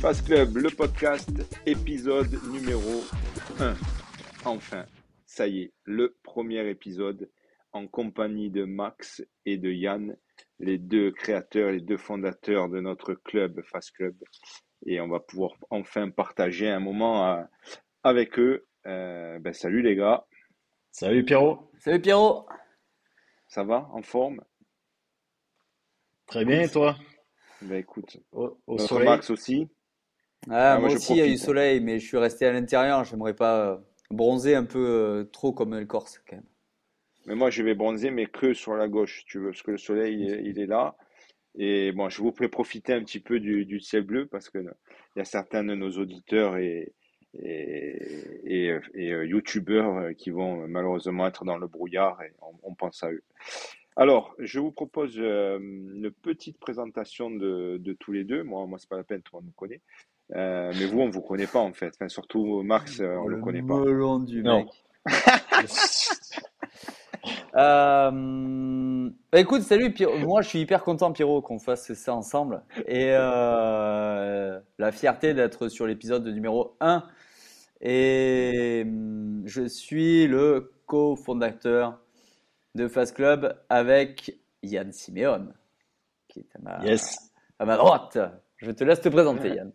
Fast Club, le podcast, épisode numéro 1. Enfin, ça y est, le premier épisode en compagnie de Max et de Yann, les deux créateurs, les deux fondateurs de notre club Fast Club. Et on va pouvoir enfin partager un moment euh, avec eux. Euh, ben, salut les gars. Salut Pierrot. Salut Pierrot. Ça va En forme? Très bien, et toi? Ben écoute, Au, au notre soleil? Max aussi. Ah, Ah, moi, aussi, il y a profite. soleil, mais je suis resté à l'intérieur. J'aimerais pas euh, bronzer un peu euh, trop comme le Corse, quand même. Mais moi, je vais bronzer, mais que sur la gauche, tu veux, parce que le soleil, il est, il est là. Et bon, je vous fais profiter un petit peu du, du ciel bleu, parce que il y a certains de nos auditeurs et, et, et, et, euh, youtubeurs euh, qui vont malheureusement être dans le brouillard, et on, on pense à eux. Alors, je vous propose euh, une petite présentation de, de tous les deux. Moi, moi, c'est pas la peine, tout le monde me connaît. Euh, mais vous, on vous connaît pas en fait. Enfin, surtout Max, euh, on le connaît pas. melon du Non. mec. Euh, bah écoute, salut Pierrot. Moi, je suis hyper content, Pierrot, qu'on fasse ça ensemble. Et euh, la fierté d'être sur l'épisode numéro 1. Et hum, je suis le cofondateur de Fast Club avec Yann Siméon, qui est à ma, Yes. à ma droite. Je te laisse te présenter. Yann.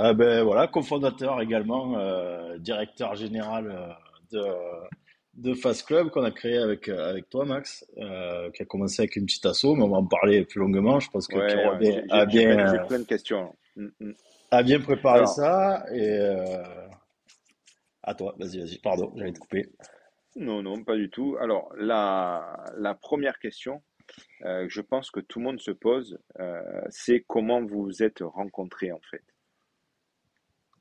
Ah ben voilà, cofondateur également, euh, directeur général euh, de, de Fast Club qu'on a créé avec, euh, avec toi, Max, euh, qui a commencé avec une petite asso, mais on va en parler plus longuement. Je pense que Ouais, Pierrot a ouais, bien, j'ai bien, j'ai euh, plein de questions. A bien préparé Alors. ça. Et euh, à toi, vas-y, vas-y, pardon, j'allais te couper. Non, non, pas du tout. Alors, la, la première question euh, je pense que tout le monde se pose, euh, c'est comment vous vous êtes rencontrés en fait?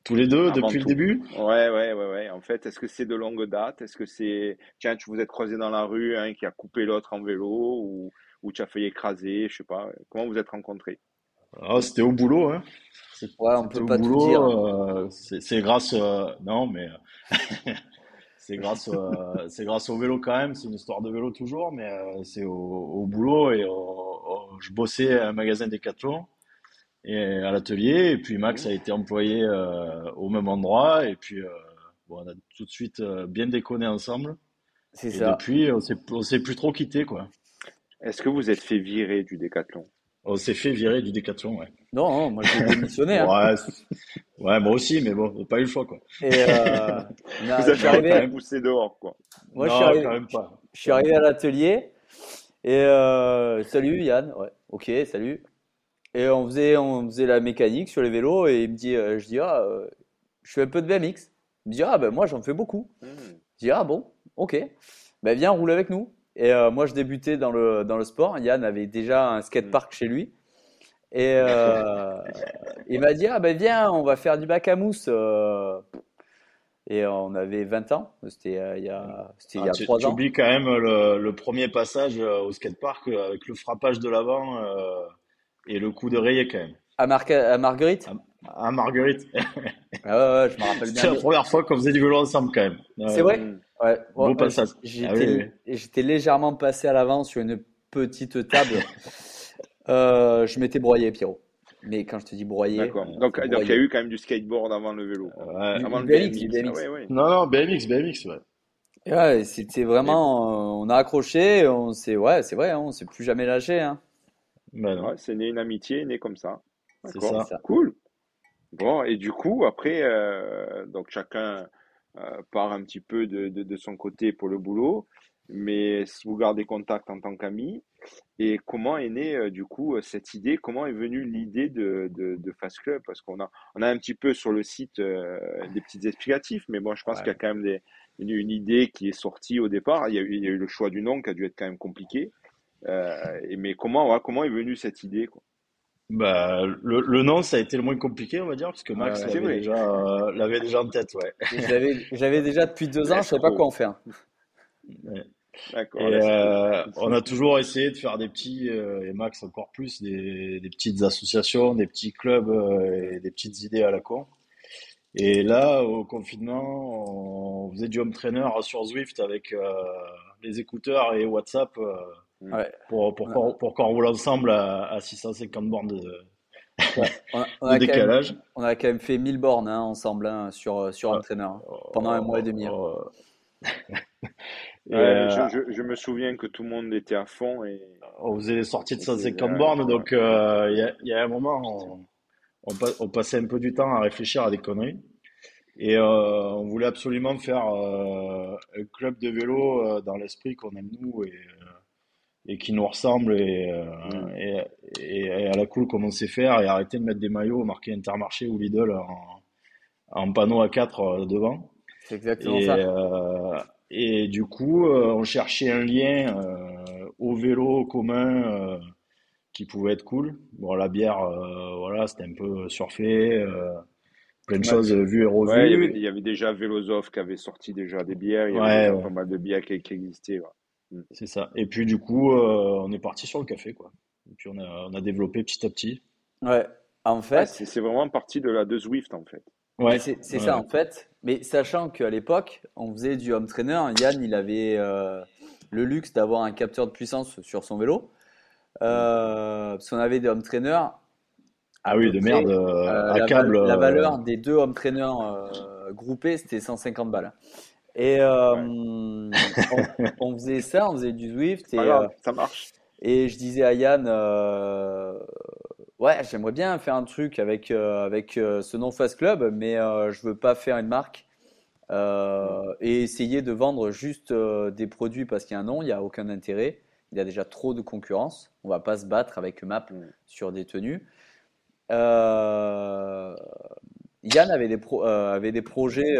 Tous les deux, Avant depuis le tout. début? Ouais, ouais, ouais, ouais. En fait, est-ce que c'est de longue date? Est-ce que c'est, tiens, tu vous êtes croisés dans la rue, un qui a coupé l'autre en vélo, ou, ou tu as failli écraser, je sais pas. Comment vous êtes rencontrés? Ah, c'était au boulot, hein. C'est- Ouais, on peut au pas tout boulot, dire. euh, c'est c'est grâce, euh, non, mais c'est grâce, euh, c'est grâce au vélo quand même. C'est une histoire de vélo toujours, mais euh, c'est au, au boulot et au- au- je bossais à un magasin Decathlon et à l'atelier. Et puis Max a été employé euh, au même endroit. Et puis euh, bon, on a tout de suite euh, bien déconné ensemble. C'est Et ça. depuis, on s'est, on s'est plus trop quitté, quoi. Est-ce que vous êtes fait virer du décathlon? On s'est fait virer du Decathlon, ouais. Non, non, moi j'ai démissionné. hein. Ouais, moi aussi, mais bon, on n'a pas eu le choix, quoi. Et euh, non, Vous je avez arrivé, même poussé dehors, quoi. moi, je non, suis arrivé, quand même pas. je suis arrivé à l'atelier et euh, salut Yann, ouais, ok, salut. Et on faisait, on faisait la mécanique sur les vélos et il me dit, euh, je dis, ah, euh, je fais un peu de BMX. Il me dit, ah ben moi j'en fais beaucoup. Hmm. Je dis, ah bon, ok, ben viens roule avec nous. Et euh, moi je débutais dans le, dans le sport. Yann avait déjà un skatepark chez lui. Et il m'a dit, ah ben viens, on va faire du bac à mousse. Et on avait 20 ans, c'était euh, il y a, c'était il y Ah, a tu, 3 tu ans. oublies quand même le, le premier passage euh, au skatepark euh, avec le frappage de l'avant et le coup de rayé quand même. À, Mar- à Marguerite? Ah, Marguerite, Ah ouais, ouais, je me rappelle bien. la première fois qu'on faisait du vélo ensemble quand même. C'est Euh, vrai? Ouais, Beau ouais, passage. J'étais Ah oui, j'étais légèrement passé à l'avant sur une petite table. Euh, je m'étais broyé, Pierrot. Mais quand je te dis broyé, D'accord. euh, Donc, il y a eu quand même du skateboard avant le vélo. Avant le BMX, BMX. BMX. Ah ouais, ouais. Non, non, BMX, BMX, ouais. Ouais, c'était vraiment. euh, on a accroché, on s'est. Ouais, c'est vrai, hein, on s'est plus jamais lâché. Hein. Ben Ouais, c'est né une amitié, né comme ça. c'est ça. Cool. Bon, et du coup, après, euh, donc chacun euh, part un petit peu de, de, de son côté pour le boulot, mais vous gardez contact en tant qu'amis. Et comment est née, euh, du coup, euh, cette idée? Comment est venue l'idée de, de, de Fast Club? Parce qu'on a, on a un petit peu sur le site des petits explicatifs, mais bon, je pense Ouais. qu'il y a quand même des, une, une idée qui est sortie au départ. Il y a eu, il y a eu le choix du nom qui a dû être quand même compliqué. Euh, et, mais comment, ouais, comment est venue cette idée, quoi? Bah, le, le nom, ça a été le moins compliqué, on va dire, parce que Max ouais. L'avait déjà, euh, l'avait déjà en tête, ouais. J'avais déjà depuis deux ans, je savais pas quoi en faire. D'accord. Et là, c'est euh, on a toujours essayé de faire des petits, euh, et Max encore plus, des, des petites associations, des petits clubs euh, et des petites idées à la con. Et là, au confinement, on faisait du home trainer sur Zwift avec euh, les écouteurs et WhatsApp euh, Ouais. pour, pour, qu'on- pour qu'on roule ensemble à, à 650 bornes de, On, a, on, a décalage. Même, on, a quand même fait 1000 bornes hein, ensemble hein, sur, sur entraîneur hein, pendant un mois et demi. Oh, euh, je, je, me souviens que tout le monde était à fond. Et... On faisait les sorties de 150 bornes, donc euh, il y, y, a un moment, on, on, passait un peu du temps à réfléchir à des conneries. Et euh, on voulait absolument faire un club de vélo dans l'esprit qu'on aime nous et, et qui nous ressemble et, mm. et, et, à la cool comme on sait faire et arrêter de mettre des maillots marqués Intermarché ou Lidl en, en panneau à 4 devant. C'est exactement ça. Et du coup, euh, on cherchait un lien euh, au vélo commun euh, qui pouvait être cool. Bon, la bière, voilà, c'était un peu surfait, plein de choses vues et revues. Ouais, il, y avait, déjà Vélosoph qui avait sorti déjà des bières, il y avait pas mal de bières qui, existaient. Mm. C'est ça. Et puis du coup, on est parti sur le café, quoi. Et puis on a, on a développé petit à petit. Ouais, en fait. c'est vraiment parti de la de Zwift, en fait. Ouais, c'est ça, en fait. Mais sachant qu'à l'époque, on faisait du home trainer, Yann, il avait euh, le luxe d'avoir un capteur de puissance sur son vélo. Euh, parce qu'on avait des home trainers. Ah oui, de merde, euh, à la, câble. La valeur des deux home trainers groupés, c'était 150 balles. Et on, faisait ça, on faisait du Zwift. Et, ça marche. Et je disais à Yann, ouais, j'aimerais bien faire un truc avec, euh, avec euh, ce nom Fast Club, mais euh, je veux pas faire une marque et essayer de vendre juste des produits parce qu'il y a un nom, il n'y a aucun intérêt. Il y a déjà trop de concurrence. On va pas se battre avec Map sur des tenues. Yann avait des, avait des projets,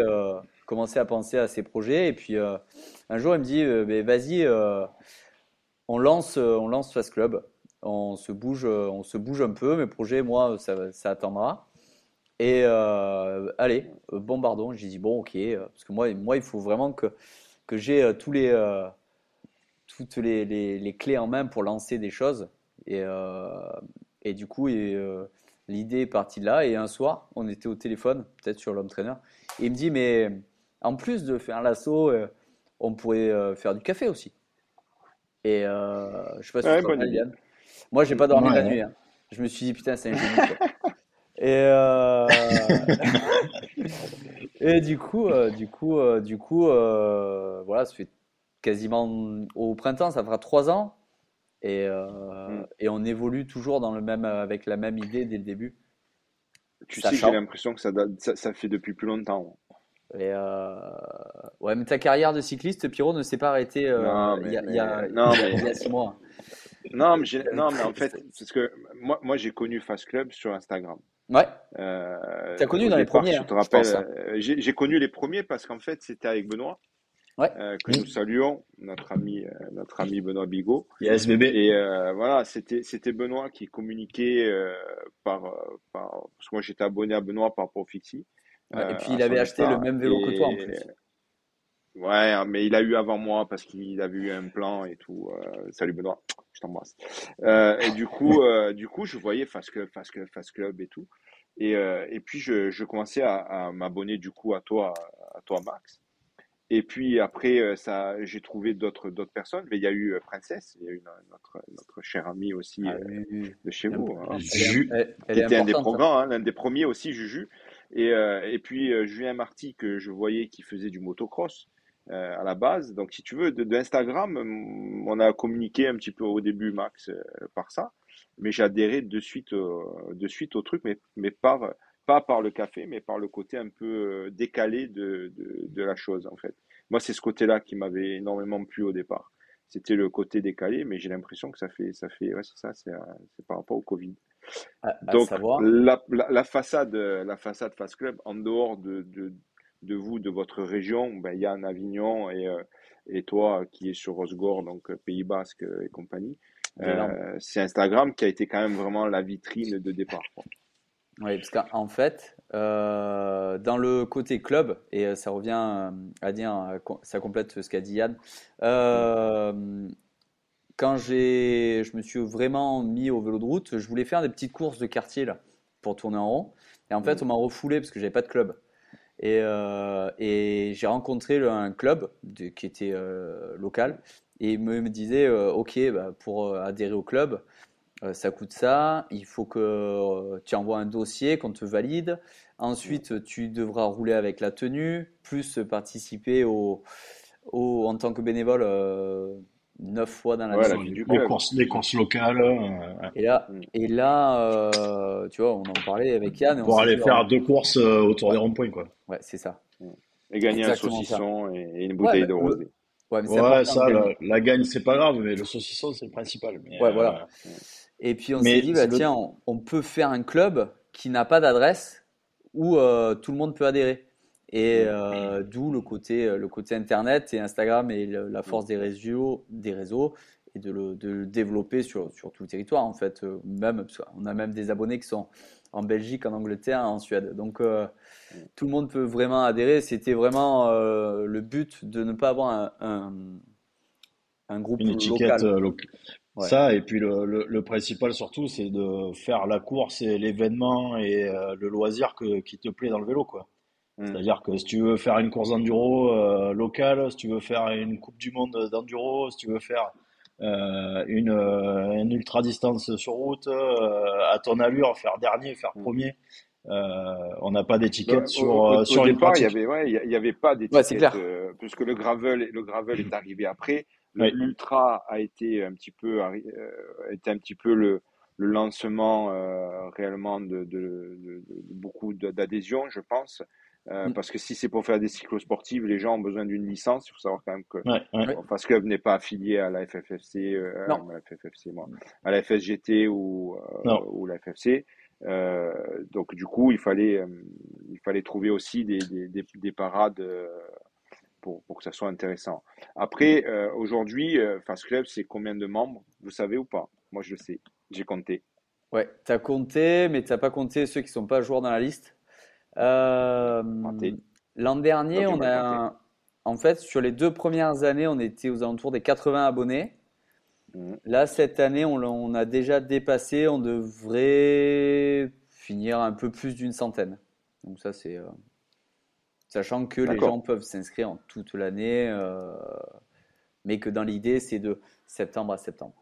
commençait à penser à ses projets. Et puis un jour, il me dit Vas-y, on, lance, on lance Fast Club on se bouge, on se bouge un peu. Mes projets, moi, ça, ça attendra. Et euh, allez, bombardons. J'ai dit bon, ok, parce que moi, moi, il faut vraiment que que j'ai euh, tous les euh, toutes les, les, clés en main pour lancer des choses. Et, et du coup, l'idée est partie de là. Et un soir, on était au téléphone, peut-être sur l'homme trainer. Et il me dit mais en plus de faire l'assaut, on pourrait faire du café aussi. Et je sais pas si tu moi, j'ai pas dormi la nuit. Hein. Je me suis dit, putain, c'est un génie. Et, euh... et du coup, euh, du coup, euh, du coup, euh, voilà, ça fait quasiment au printemps, ça fera trois ans, et, mm. et on évolue toujours dans le même, avec la même idée dès le début. Tu sais, j'ai l'impression que ça, ça, ça, fait depuis plus longtemps. Et ouais, mais ta carrière de cycliste, Pierrot, ne s'est pas arrêtée il, y a, il, y a, y a six mois. Non, mais, non, mais en fait, parce que moi, moi j'ai connu Fast Club sur Instagram. Ouais. Euh, tu as connu dans les premiers. Je te hein, rappelle, hein. euh, j'ai connu les premiers parce qu'en fait, c'était avec Benoît. Ouais. Euh, que nous saluons, notre ami, euh, notre ami Benoît Bigot. Yes, bébé. Et euh, voilà, c'était, c'était Benoît qui communiquait par, par, parce que moi j'étais abonné à Benoît par Profixi. Ouais, et puis il avait acheté le même vélo que toi en plus. Ouais, hein, mais il a eu avant moi parce qu'il avait eu un plan et tout. Euh, salut Benoît, je t'embrasse. Euh, et du coup, euh, du coup, je voyais Fast Club, Fast Club, Fast Club et tout. Et, et puis je, je commençais à, à m'abonner du coup à toi, à toi Max. Et puis après, ça, j'ai trouvé d'autres d'autres personnes. Mais il y a eu Princesse, il y a eu notre notre cher ami aussi ah de chez vous, hein, Juju, qui était un des programmes, hein, l'un des premiers aussi, Juju. Et, et puis Julien Marty que je voyais qui faisait du motocross. Euh, à la base. Donc, si tu veux, de, Instagram, on a communiqué un petit peu au début, Max, euh, par ça. Mais adhéré de suite, de suite au truc, mais, mais par, pas par le café, mais par le côté un peu euh, décalé de, de, de la chose, en fait. Moi, c'est ce côté-là qui m'avait énormément plu au départ. C'était le côté décalé, mais j'ai l'impression que ça fait, ça fait, ouais, c'est ça, c'est, par rapport au Covid. Donc, la, la, la, façade, la façade Fast Club, en dehors de, de, de vous, de votre région, ben, Yann Avignon et, euh, et toi qui est sur Rosgor, donc euh, Pays Basque et compagnie. Euh, c'est Instagram qui a été quand même vraiment la vitrine de départ. Oui, parce qu'en fait, dans le côté club, et ça revient à dire, ça complète ce qu'a dit Yann, quand j'ai, je me suis vraiment mis au vélo de route, je voulais faire des petites courses de quartier là, pour tourner en rond. Et en fait, mmh. on m'a refoulé parce que j'avais pas de club. Et, euh, et j'ai rencontré un club qui était euh, local et il me, me disait euh, Ok, bah, pour adhérer au club, ça coûte ça, il faut que tu envoies un dossier, qu'on te valide. Ensuite, tu devras rouler avec la tenue, plus participer au, au- en tant que bénévole neuf fois dans Ouais, la vie du Les club. courses, les courses locales, euh, Et là, Mm. et là euh, tu vois, on en parlait avec Yann. et on pour aller dit, faire oh, deux courses euh, autour des ronds-points, quoi. ouais, c'est ça. Et gagner un Exactement ça. saucisson et, et une Ouais, bouteille mais de le- rosé. Ouais, mais c'est Ouais, ça, la, la gagne, c'est pas grave, mais le saucisson, c'est le principal. Mais, Ouais, euh, voilà. Et puis on mais s'est dit, bah, tiens, on, on peut faire un club qui n'a pas d'adresse où euh, tout le monde peut adhérer. Et euh, d'où le côté, euh, le côté Internet et Instagram et le- la force des réseaux, des réseaux et de le, de le développer sur, sur tout le territoire en fait. Euh, Même, qu'on a même des abonnés qui sont en Belgique, en Angleterre, en Suède. Donc euh, tout le monde peut vraiment adhérer. C'était vraiment euh, le but de ne pas avoir un, un, un groupe une étiquette local. Ouais. Ça, et puis le, le, le principal surtout, c'est de faire la course et l'événement et le loisir que, qui te plaît dans le vélo, quoi. Mm. C'est-à-dire que si tu veux faire une course d'enduro euh, locale, si tu veux faire une Coupe du Monde d'enduro, si tu veux faire euh, une, euh, une ultra distance sur route, euh, à ton allure, faire dernier, faire Mm. premier, euh, on n'a pas Ouais, d'étiquette au, sur, au- euh, au sur une départ, il y pratique. avait, ouais, avait pas Ouais, d'étiquette, clair. euh, puisque le gravel, le gravel est arrivé après. L'ultra a été un petit peu, euh, a été un petit peu le, le lancement euh, réellement de, de, de- de beaucoup d'adhésions, je pense. Euh, Mm. parce que si c'est pour faire des cyclosportives, les gens ont besoin d'une licence. Il faut savoir quand même que Ouais, ouais. Fast Club n'est pas affilié à la FFFC, euh, Non. à la FFFC, moi, à la FSGT ou, euh, ou la FFC. Euh, donc du coup, il fallait, euh, il fallait trouver aussi des, des, des, des parades euh, pour, pour que ça soit intéressant. Après, euh, aujourd'hui, euh, Fast Club, c'est combien de membres? Vous savez ou pas? Moi, je le sais. J'ai compté. Ouais, tu as compté, mais tu n'as pas compté ceux qui sont pas joueurs dans la liste? Euh, l'an dernier, Donc, on a, un- en fait, sur les deux premières années, on était aux alentours des 80 abonnés. Mhm. Là, cette année, on, on a déjà dépassé. On devrait finir un peu plus d'une centaine. Donc ça, c'est euh, sachant que les gens peuvent s'inscrire en toute l'année, euh, mais que dans l'idée, c'est de septembre à septembre.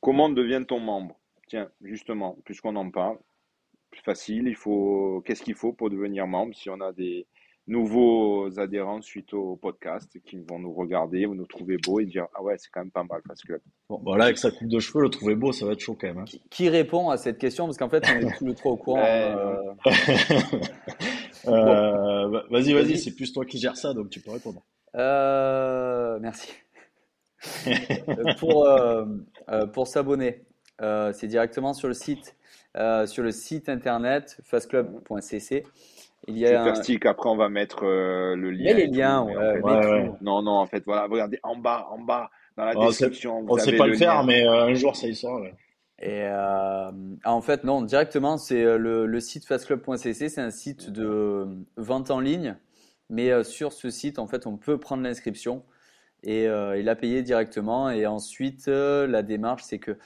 Comment devient-on membre? Tiens, justement, puisqu'on en parle, plus facile, il faut, qu'est-ce qu'il faut pour devenir membre si on a des nouveaux adhérents suite au podcast qui vont nous regarder, vont nous trouver beaux et dire ah ouais c'est quand même pas mal parce que Bon, Bon, là, avec sa coupe de cheveux, le trouver beau, ça va être chaud quand même. hein. qui, qui répond à cette question? Parce qu'en fait, on est tous les trois au courant. Euh, Euh, va- vas-y, vas-y, c'est plus toi qui gères ça, donc tu peux répondre. Euh, merci. Pour, pour s'abonner, euh, c'est directement sur le site, euh, sur le site internet fastclub.cc. Il y a un... stick. Après on va mettre euh, le lien. Les et tout, liens, mais en ouais, fait, Ouais, ouais. non non en fait voilà regardez en bas en bas dans la On sait, description vous on sait avez pas le faire, lien. mais euh, un jour ça y sera. ouais. Et euh, en fait, non, directement, c'est le, le site fastclub.cc, c'est un site de vente en ligne. Mais euh, sur ce site, en fait, on peut prendre l'inscription et, euh, et la payer directement. Et ensuite, euh, la démarche, c'est que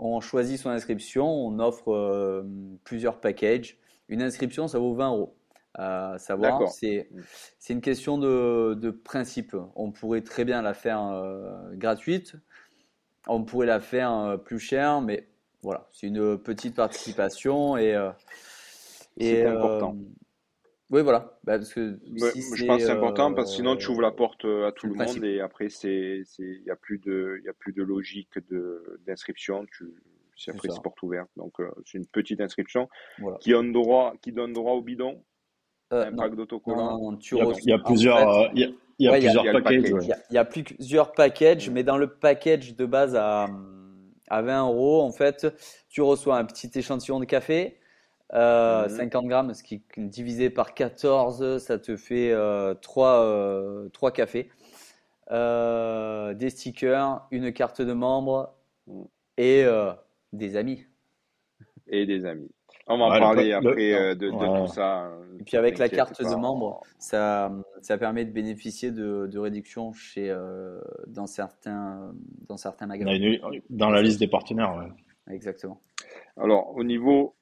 on choisit son inscription, on offre euh, plusieurs packages. Une inscription, ça vaut 20 euros. À savoir, D'accord. c'est une question de, de principe. On pourrait très bien la faire euh, gratuite, on pourrait la faire euh, plus cher, mais voilà, c'est une petite participation et euh, et C'est euh, important. Oui, voilà, Bah, parce que Ouais, si je pense que c'est important parce que sinon tu ouvres la euh, porte euh, à tout le le monde et après c'est c'est il y a plus de il y a plus de logique de d'inscription tu c'est après c'est porte ouverte donc euh, c'est une petite inscription Voilà. qui donne droit qui donne droit au bidon Euh, un pack d'autocollants Il y a, reçois. il y a En plusieurs, euh, il y a, plusieurs packages. package ouais. il y a, il y a plusieurs packages, Mm. mais dans le package de base à, à 20 euros, en fait, tu reçois un petit échantillon de café, euh, Mhm. 50 grammes, ce qui est divisé par 14, ça te fait euh, 3, cafés, euh, des stickers, une carte de membre Mm. et euh, des amis. et des amis on va en Ouais, parler pa- le- après euh, de, de Ouais. tout ça hein, Et puis avec la carte pas de membre, ça, ça permet de bénéficier de, de réductions chez, euh, dans certains, dans certains magasins. Dans la liste des partenaires. ouais. Exactement. alors au niveau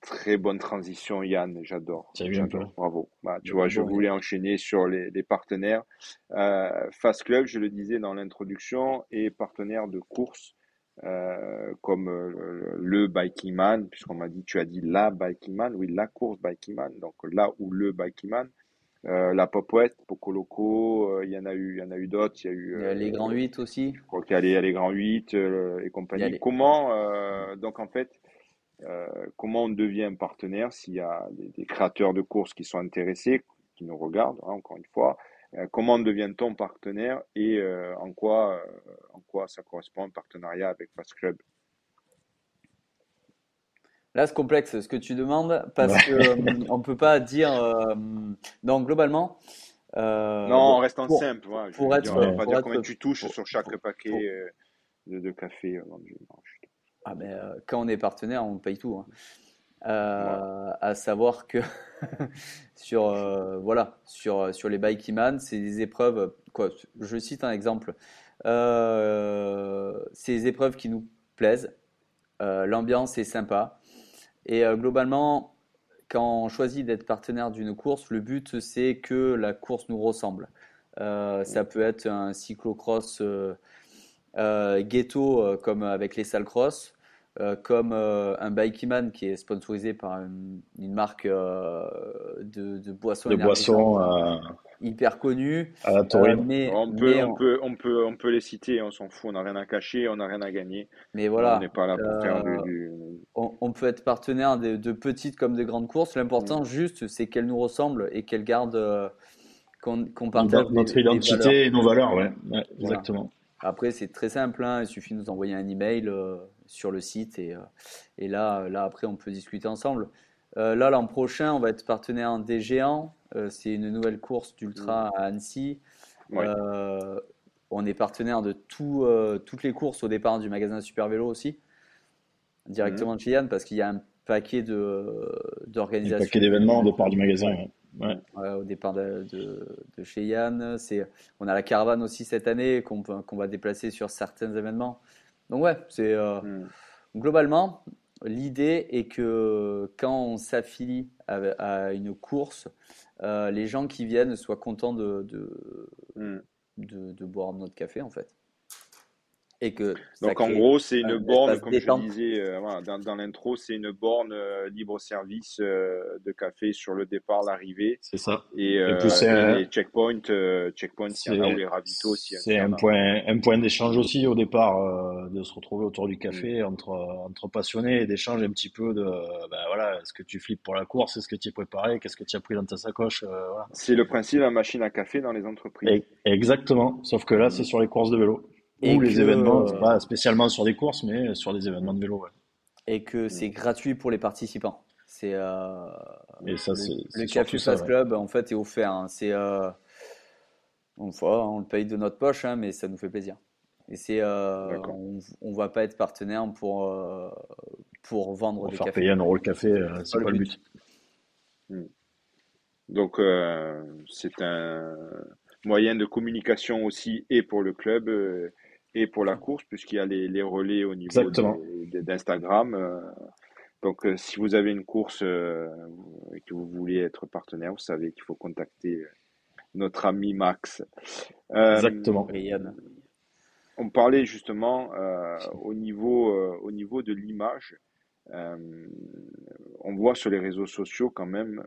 très bonne transition Yann j'adore bravo bah, tu vois je voulais enchaîner sur les, les partenaires euh, Fast Club je le disais dans l'introduction est partenaire de courses euh, comme euh, le, Biking Man, puisqu'on m'a dit, tu as dit la Biking Man, oui, la course Biking Man, donc là où le Biking Man. Euh, la il y en a eu, il y en a eu d'autres. Il y a eu les grands 8 aussi. Je crois qu'il y a les, grands 8 et compagnie. Comment, donc en fait, comment on devient partenaire s'il y a des, créateurs de courses qui sont intéressés, qui nous regardent, hein, encore une fois, comment devient-on partenaire et en, quoi, en quoi ça correspond un partenariat avec Fast Club? Là, c'est complexe ce que tu demandes parce qu'on on peut pas dire. donc, globalement. non, en restant simple. pour être, dire, pas dire combien tu touches sur chaque paquet de, café Ah, mais quand on est partenaire, on paye tout. Hein. Euh, à savoir que sur euh, voilà sur sur les c'est des épreuves quoi je cite un exemple euh, c'est des épreuves qui nous plaisent l'ambiance est sympa et globalement quand on choisit d'être partenaire d'une course le but c'est que la course nous ressemble ça peut être un cyclocross ghetto comme avec les salles cross euh, comme euh, un Bikeman qui est sponsorisé par une, marque euh, de, de boissons de boissons hyper connue. À la mais, on, peut, on, peut, on, peut, on peut les citer, on s'en fout, on n'a rien à cacher, on n'a rien à gagner. Mais voilà, on n'est pas là pour faire du, On, peut être partenaire de, de, petites comme de grandes courses. L'important, mm. juste, c'est qu'elles nous ressemblent et qu'elles gardent, qu'on partage notre identité et nos valeurs. Ouais, exactement. Après, c'est très simple, hein. il suffit de nous envoyer un email euh, sur le site et, euh, et, là, là, après, on peut discuter ensemble. Euh, là, l'an prochain, on va être partenaire des géants. c'est une nouvelle course d'ultra à Annecy. on est partenaire de tout, toutes les courses au départ du magasin Super Vélo aussi, directement de chez Yann, parce qu'il y a un paquet d'organisations. Un paquet d'événements au départ du magasin. Ouais. au départ de, de, chez Yann. On a la caravane aussi cette année qu'on, qu'on va déplacer sur certains événements. Donc ouais, c'est euh, hmm. globalement l'idée est que quand on s'affilie à, une course, euh, les gens qui viennent soient contents de, de, hmm. de, de boire notre café en fait. Et que Donc en gros, c'est une borne, comme je disais euh, dans, dans l'intro, c'est une borne euh, libre-service euh, de café sur le départ, l'arrivée. C'est ça. Et, et, les checkpoints, checkpoints il y en a, ou les ravitaux aussi. C'est un point, un point d'échange aussi au départ, de se retrouver autour du café mm. entre, entre passionnés et d'échanger un petit peu de, ben voilà, est-ce que tu flippes pour la course, est-ce que tu es préparé, qu'est-ce que tu as pris dans ta sacoche. Voilà. C'est le principe de la machine à café dans les entreprises. exactement, sauf que là, c'est sur les courses de vélo. Ou les événements, pas spécialement sur des courses, mais sur des événements de vélo. Et que c'est gratuit pour les participants. C'est euh, et le, le Café Fast Club en fait est offert. Hein. C'est euh, on, on le paye de notre poche, hein, mais ça nous fait plaisir. Et c'est euh, on, on, va pas être partenaire pour euh, pour vendre pour des faire cafés. payer un euro le café, euh, c'est pas, le but. Hmm. Donc euh, c'est un moyen de communication aussi et pour le club et pour la course, puisqu'il y a les, les, relais au niveau d'Instagram. Euh. donc, euh, si vous avez une course euh, et que vous voulez être partenaire, vous savez qu'il faut contacter notre ami Max. Exactement. On parlait justement au, niveau, au niveau de l'image. on voit sur les réseaux sociaux quand même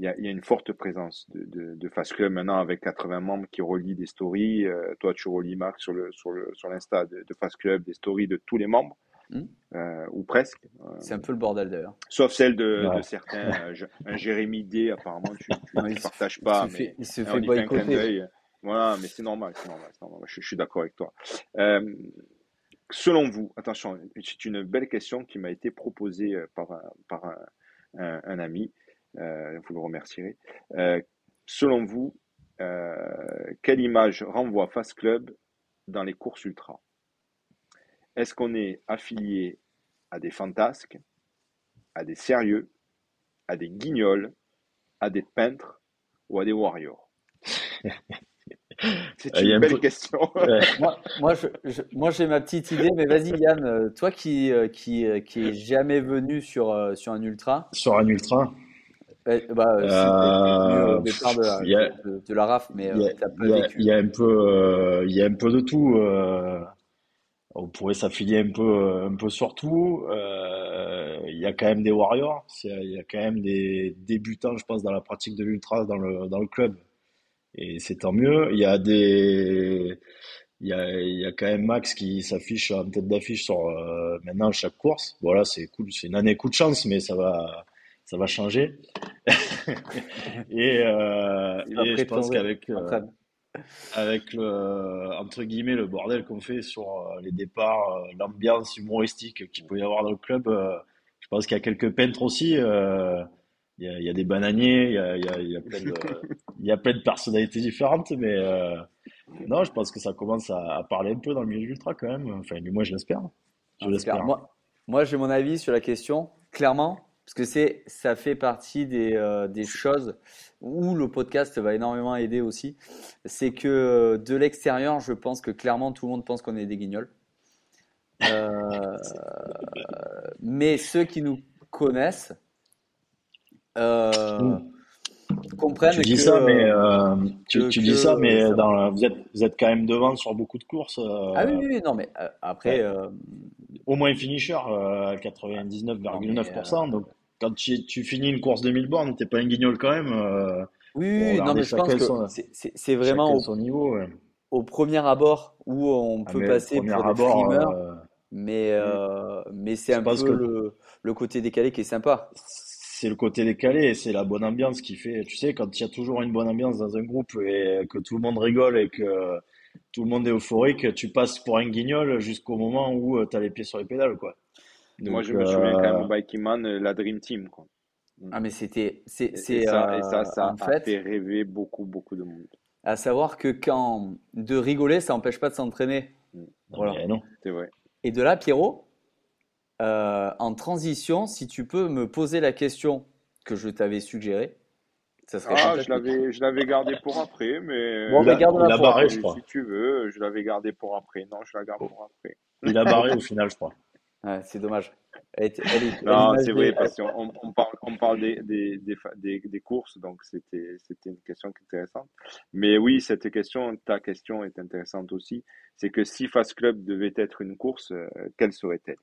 il y a, y a, une forte présence de, de, de, Fast Club maintenant avec 80 membres qui relient des stories. Euh, toi, tu relis, Marc, sur le sur le sur l'Insta de, de, Fast Club des stories de tous les membres, hmm. euh, ou presque. Euh, c'est un peu le bordel d'ailleurs. Sauf celle de, de certains. un Jérémy D, apparemment, tu ne partages pas. Il se fait, il se fait boycotter. Voilà, mais c'est normal, c'est normal, normal, Je, je suis d'accord avec toi. Euh, selon vous, attention, c'est une belle question qui m'a été proposée par un, par un, un, un ami. Euh, vous le remercierez. Euh, selon vous, euh, quelle image renvoie Fast Club dans les courses ultra? Est-ce qu'on est affilié à des fantasques, à des sérieux, à des guignols, à des peintres ou à des warriors? C'est une belle question. moi, moi, j'ai ma petite idée, mais vas-y Yann, toi qui, qui, qui est jamais venu sur, sur un ultra? Sur un ultra? Bah, euh, départ de de, de la RAF, mais il y, a, il y a un peu, il y a un peu de tout. on pourrait s'affilier un peu, un peu sur tout. Euh, il y a quand même des warriors, il y a quand même des débutants, je pense, dans la pratique de l'ultra dans le, dans le club. Et c'est tant mieux. Il y a des, il y a, y a quand même Max qui s'affiche en tête d'affiche sur euh, maintenant chaque course. Voilà, c'est cool, c'est une année coup de chance, mais ça va, ça va changer. et, euh, et je pense qu'avec euh, avec le entre guillemets le bordel qu'on fait sur euh, les départs, l'ambiance humoristique qu'il peut y avoir dans le club, je pense qu'il y a quelques peintres aussi. Il y, a, il y a des bananiers, il y a, il y a, il y a plein de, il y a plein de personnalités différentes, mais non, je pense que ça commence à, parler un peu dans le milieu ultra quand même. Enfin, du moins, je l'espère. Je l'espère. Moi, moi j'ai mon avis sur la question, clairement, parce que c'est, ça fait partie des, euh, des choses où le podcast va énormément aider aussi. C'est que euh, de l'extérieur, je pense que clairement, tout le monde pense qu'on est des guignols. Euh, mais ceux qui nous connaissent, euh, comprennent tu dis ça, mais tu, tu dis ça, mais dans vous êtes vous êtes quand même devant sur beaucoup de courses. Ah oui, oui, non, mais après. Au moins finisher à 99,9%. Donc quand tu, tu, finis une course de 1000 bornes, t'es pas un guignol quand même. oui, non, mais je pense que c'est vraiment au, son niveau, au premier abord où on ah, peut passer pour des abord, mais, mais c'est un peu le, le côté décalé qui est sympa c'est le côté décalé, c'est la bonne ambiance qui fait. Tu sais, quand il y a toujours une bonne ambiance dans un groupe et que tout le monde rigole et que tout le monde est euphorique, tu passes pour un guignol jusqu'au moment où euh, tu as les pieds sur les pédales, quoi. Moi, je me souviens quand même au Biking Man, euh, la Dream Team, quoi. Ah, mais c'était. C'est, et, ça, et ça, ça a fait, rêver beaucoup, beaucoup de monde. À savoir que quand de rigoler, ça n'empêche pas de s'entraîner. voilà. Non, c'est vrai. Et de là, Pierrot, euh, en transition, si tu peux me poser la question que je t'avais suggérée, ça serait Ah, je l'avais, je l'avais gardé pour après, mais. Bon, il garde la barré, je crois. Si tu veux, je l'avais gardé pour après. Non, je la garde pour après. Il a barré au final, je crois. Ouais, c'est dommage. non, c'est vrai, parce qu'on on parle, on parle des, des, des, des, courses, donc c'était une question intéressante. Mais oui, cette question, ta question est intéressante aussi. C'est que si Fast Club devait être une course, euh, quelle serait-elle?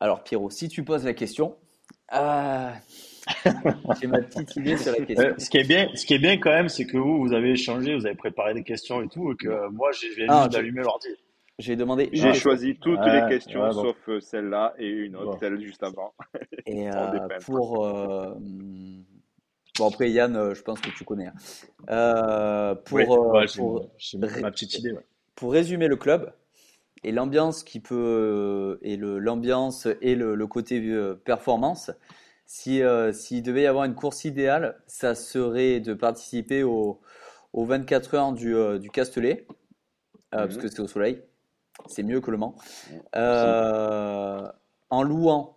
Alors Pierrot, si tu poses la question, euh, j'ai ma petite idée sur la question. Euh, ce, qui est bien, ce qui est bien quand même, c'est que vous, vous avez échangé, vous avez préparé des questions et tout, et que moi, j'ai ah, juste d'allumer l'ordi. J'ai demandé. J'ai choisi toutes les questions sauf euh, celle-là et une autre, celle juste avant. Et pour. Bon, après, Yann, je pense que tu connais. Hein. pour, ma petite idée. Pour résumer le club, et l'ambiance qui peut euh, et le l'ambiance et le, le, côté euh, performance. Si euh, s'il devait y avoir une course idéale, ça serait de participer au, aux 24 heures du, du Castellet, parce mhm. que c'est au soleil. C'est mieux que le Mans. en louant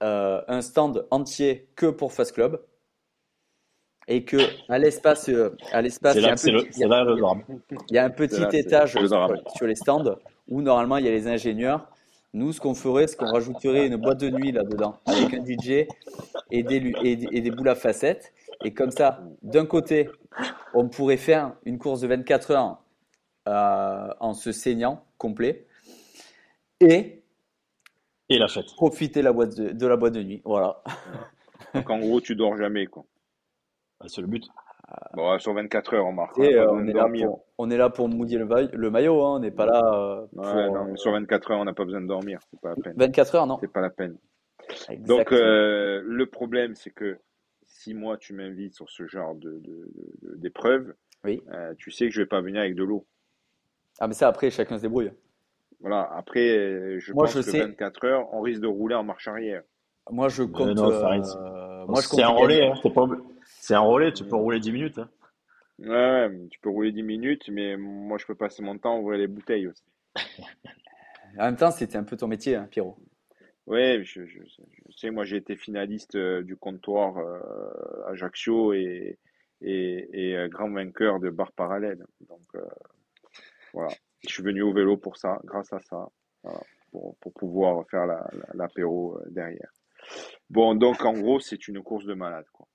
un stand entier que pour Fast Club et que à l'espace à l'espace il y a un petit étage sur les stands où normalement il y a les ingénieurs. Nous, ce qu'on ferait, c'est qu'on rajouterait une boîte de nuit là-dedans, avec un DJ et des, et, des boules à facettes. Et comme ça, d'un côté, on pourrait faire une course de 24 heures euh, en se saignant complet. Et, et la fête. Profiter la boîte de, la boîte de nuit. Voilà. Donc en gros, tu dors jamais. quoi. Ah, c'est le but. Bon, sur 24 heures, on marque. Euh, on, est là pour, on est là pour mouiller le, maillot, hein, on n'est pas là. Euh, non, sur 24 heures, on n'a pas besoin de dormir. C'est pas la peine. 24 heures, non C'est pas la peine. Donc, euh, le problème, c'est que si moi, tu m'invites sur ce genre d'épreuve, de, oui. tu sais que je vais pas venir avec de l'eau. Ah, mais ça, après, chacun se débrouille. Voilà, après, je pense que 24 heures, on risque de rouler en marche arrière. Moi, je compte. moi, je compte. C'est un relais, hein, pas c'est un relais, tu peux rouler 10 minutes. Hein. Ouais, tu peux rouler 10 minutes, mais moi je peux passer mon temps à ouvrir les bouteilles aussi. en même temps, c'était un peu ton métier, hein, Pierrot. Oui, je, sais, moi j'ai été finaliste euh, du comptoir euh, Ajaccio et, et, euh, grand vainqueur de bar parallèle. Donc voilà, je suis venu au vélo pour ça, grâce à ça, pour, pour, pouvoir faire l'apéro derrière. Bon, donc en gros, c'est une course de malade. Quoi.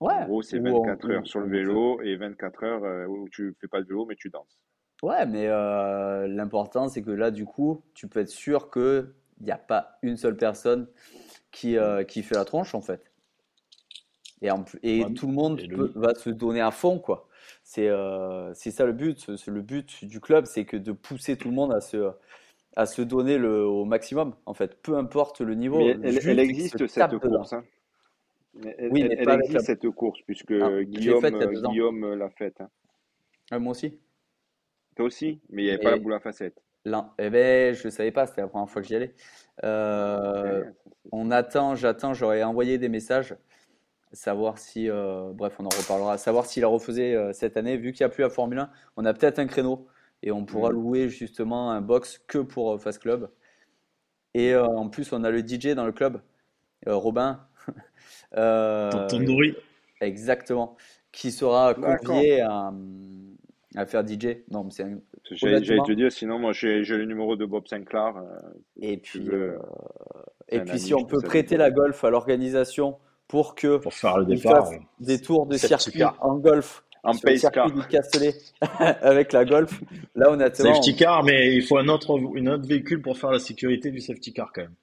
Ouais. En gros, c'est 24 heures sur le vélo et 24 heures euh, où tu fais pas de vélo, mais tu danses. Ouais, mais euh, l'important, c'est que là, du coup, tu peux être sûr qu'il n'y a pas une seule personne qui, euh, qui fait la tronche, en fait. Et, en plus- et Ouais, tout le monde le- va se donner à fond, quoi. C'est euh, c'est ça le but. C'est le but du club, c'est que de pousser tout le monde à se, à se donner le, au maximum, en fait. Peu importe le niveau. Mais elle, existe se cette course. hein. Elle, Oui, elle- mais existe cette course puisque Ah, Guillaume, l'a faite. hein. Ah, moi aussi. Toi aussi, mais il n'y avait pas la boule à facettes. Là, eh ben, je savais pas, c'était la première fois que j'y allais. Euh, on attend, j'attends, j'aurais envoyé des messages, savoir si, euh, bref, on en reparlera, savoir s'il a refusé euh, cette année, vu qu'il n'y a plus la Formule 1, on a peut-être un créneau et on pourra Mhm. louer justement un box que pour euh, Fast Club. Et euh, en plus, on a le DJ dans le club, euh, Robin, Euh, Tandoori. exactement, qui sera convié à, à faire DJ. Non, mais c'est un- J'allais te dire, sinon moi j'ai j'ai le numéro de Bob Sinclair. euh, Et puis, euh, et puis ami, si on peut prêter la golf à l'organisation pour que Pour faire le départ. des tours de Safety circuit car. en golf En sur le pace circuit car. du Castellet avec la golf, là honnêtement, Safety car, mais il faut un autre, une autre véhicule pour faire la sécurité du safety car quand même.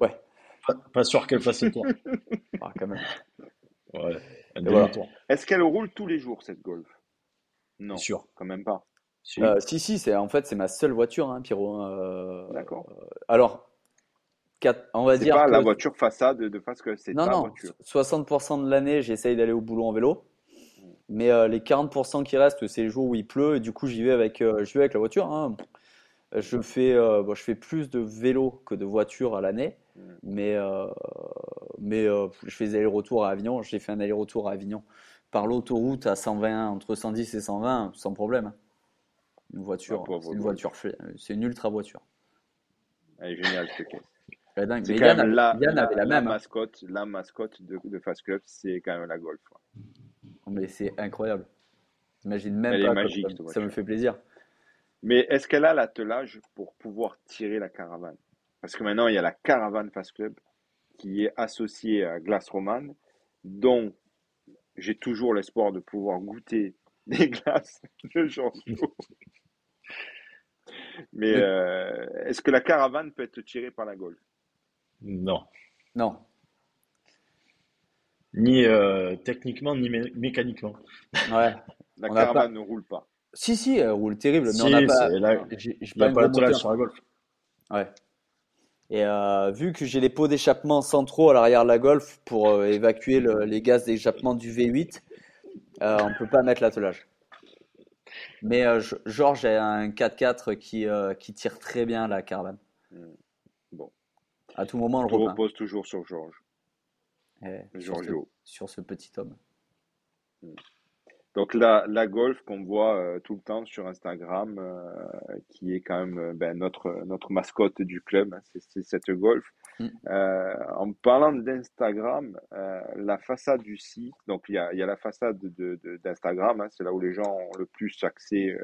ouais, Pas, pas sûr qu'elle fasse le tour. ah, quand même. Ouais, voilà. Est-ce qu'elle roule tous les jours cette Golf? Non, sûr. quand même pas. Si. Euh, si si, c'est en fait c'est ma seule voiture, hein, Pierrot. hein, euh, D'accord. alors, quatre- on va C'est dire pas la voiture façade de face que c'est non ta non, voiture. 60% de l'année j'essaye d'aller au boulot en vélo, mais euh, les 40% qui restent c'est les jours où il pleut et du coup j'y vais avec, euh, j'y vais avec la voiture. hein. Je fais, euh, bon, je fais plus de vélo que de voiture à l'année, Mm. mais, mais je fais des allers-retours à Avignon. J'ai fait un aller-retour à Avignon par l'autoroute à 120, entre 110 et 120, sans problème. Une voiture, Ah, c'est une voiture, c'est une ultra voiture. Elle est géniale cette caisse. Est dingue. C'est Mais Yann, avait- la, Yann la, avait la la même. hein. mascotte, la mascotte de, de Fast Club, c'est quand même la Golf. Mais c'est incroyable. J'imagine même Elle est pas comme magique, ça, me fait plaisir. Mais est-ce qu'elle a l'attelage pour pouvoir tirer la caravane? Parce que maintenant, il y a la caravane Fast Club qui est associée à Glace Romane, dont j'ai toujours l'espoir de pouvoir goûter des glaces jour. Mais Mais- euh, est-ce que la caravane peut être tirée par la Golf? Non. Non, Ni euh, techniquement, ni mé- mécaniquement. ouais. La On caravane ne roule pas. Si, si, elle roule terrible, mais Si, on n'a pas. J'ai n'y pas pas sur la Golf. Ouais. Et euh, vu que j'ai les pots d'échappement centraux à l'arrière de la Golf pour euh, évacuer le- les gaz d'échappement du V8, euh, on peut pas mettre l'attelage. Mais euh, Ge- Georges a un 4x4 qui, euh, qui tire très bien la caravane. Hmm. Bon. À tout moment, on le Tout repeint. repose toujours sur Georges, Eh, sur, ce, Giorgio. sur ce petit homme. Donc la, la Golf qu'on voit euh, tout le temps sur Instagram, euh, qui est quand même euh, ben, notre, notre mascotte du club, hein, c'est cette Golf. Mm. Euh, en parlant d'Instagram, la façade du site, donc il y a, y a la façade de, de- d'Instagram, hein, c'est là où les gens ont le plus accès,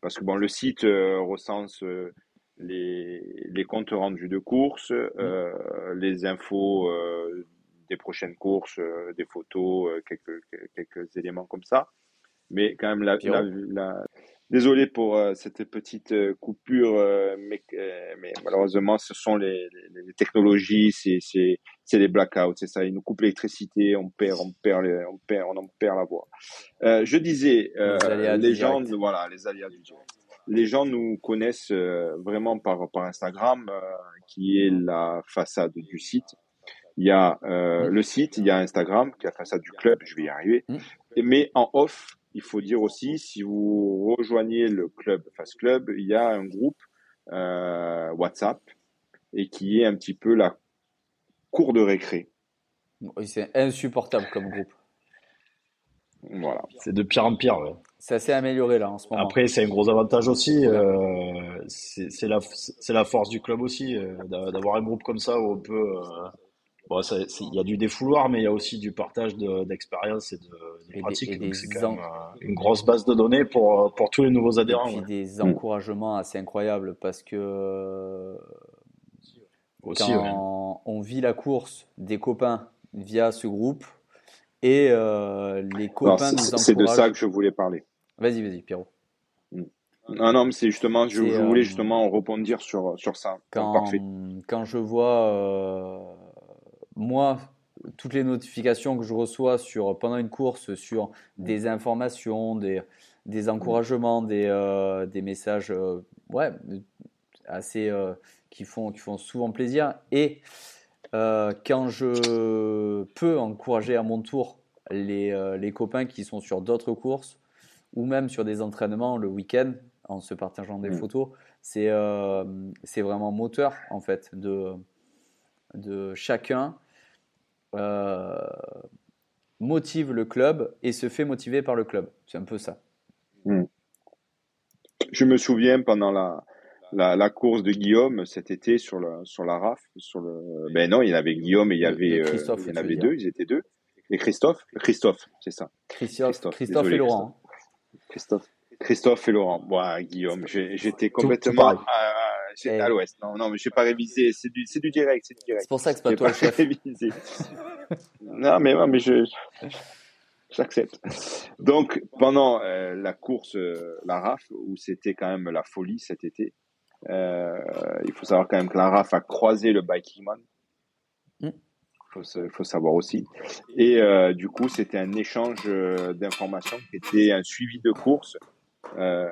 parce que bon, le site recense les, les comptes rendus de courses, euh, les infos euh, des prochaines courses, euh, des photos, euh, quelques, quelques éléments comme ça. Mais quand même, la, la, la- désolé pour euh, cette petite euh, coupure, euh, mais, euh, mais malheureusement, ce sont les, les, les technologies, c'est, c'est, c'est les blackouts, c'est ça. Ils nous coupent l'électricité, on perd, on perd, les- on perd, on en perd la voix. Euh, je disais, euh, Les gens, voilà, les aléas du direct. Les gens nous connaissent euh, vraiment par, par Instagram, euh, qui est la façade du site. Il y a euh, Mm. le site, il y a Instagram, qui est la façade du club, je vais y arriver. Mm. Mais en off, il faut dire aussi, si vous rejoignez le club Fast Club, il y a un groupe euh, WhatsApp et qui est un petit peu la cour de récré. Oui, C'est insupportable comme groupe. Voilà. C'est de pire en pire. ouais. C'est assez amélioré là en ce moment. Après, c'est un gros avantage aussi. euh, c'est la, force du club aussi, euh, d'a- d'avoir un groupe comme ça où on peut. euh, bon, ça- il y a du défouloir, mais il y a aussi du partage de- d'expérience et de, de Et des- pratique. et Donc, c'est quand même une grosse base de données pour, pour tous les nouveaux Et adhérents. puis ouais. des Mm. encouragements assez incroyables parce que ouais. quand on vit la course des copains via ce groupe et euh, les copains c'est- nous c'est de ça que je voulais parler. Vas-y, vas-y, Pierrot. Non, non, mais c'est justement, je, voulais euh, justement rebondir sur, sur ça. Quand, parfait. quand je vois, euh, moi, toutes les notifications que je reçois sur, pendant une course sur des informations, des, des encouragements, des, euh, des messages euh, ouais, assez, euh, qui, font, qui font souvent plaisir. Et euh, quand je peux encourager à mon tour les, euh, les copains qui sont sur d'autres courses ou même sur des entraînements le week-end en se partageant des Mm. photos, c'est euh, vraiment moteur en fait de, de chacun euh, motive le club et se fait motiver par le club. C'est un peu ça. Je me souviens pendant la, la, la course de Guillaume cet été sur, le, sur la RAF. Sur le... Ben non, il y avait Guillaume et il y avait, euh, Christophe, il y en avait deux, ils étaient deux. Et Christophe Christophe, c'est ça. Christophe, Christophe, Christophe désolé, et Laurent. Christophe. Christophe et Laurent. Bon, Guillaume, j'ai- j'étais tout complètement à, j'étais Eh. à l'ouest. Non, non, mais j'ai pas révisé. C'est du, du direct, c'est pour ça que c'est pas toi le chef. révisé. non, mais, non, mais je, j'accepte. Donc, pendant euh, la course, euh, la RAF, où c'était quand même la folie cet été, il faut savoir quand même que la RAF a croisé le Biking Man. Mm. Faut, savoir aussi. Et euh, du coup, c'était un échange euh, d'informations qui était un suivi de course euh,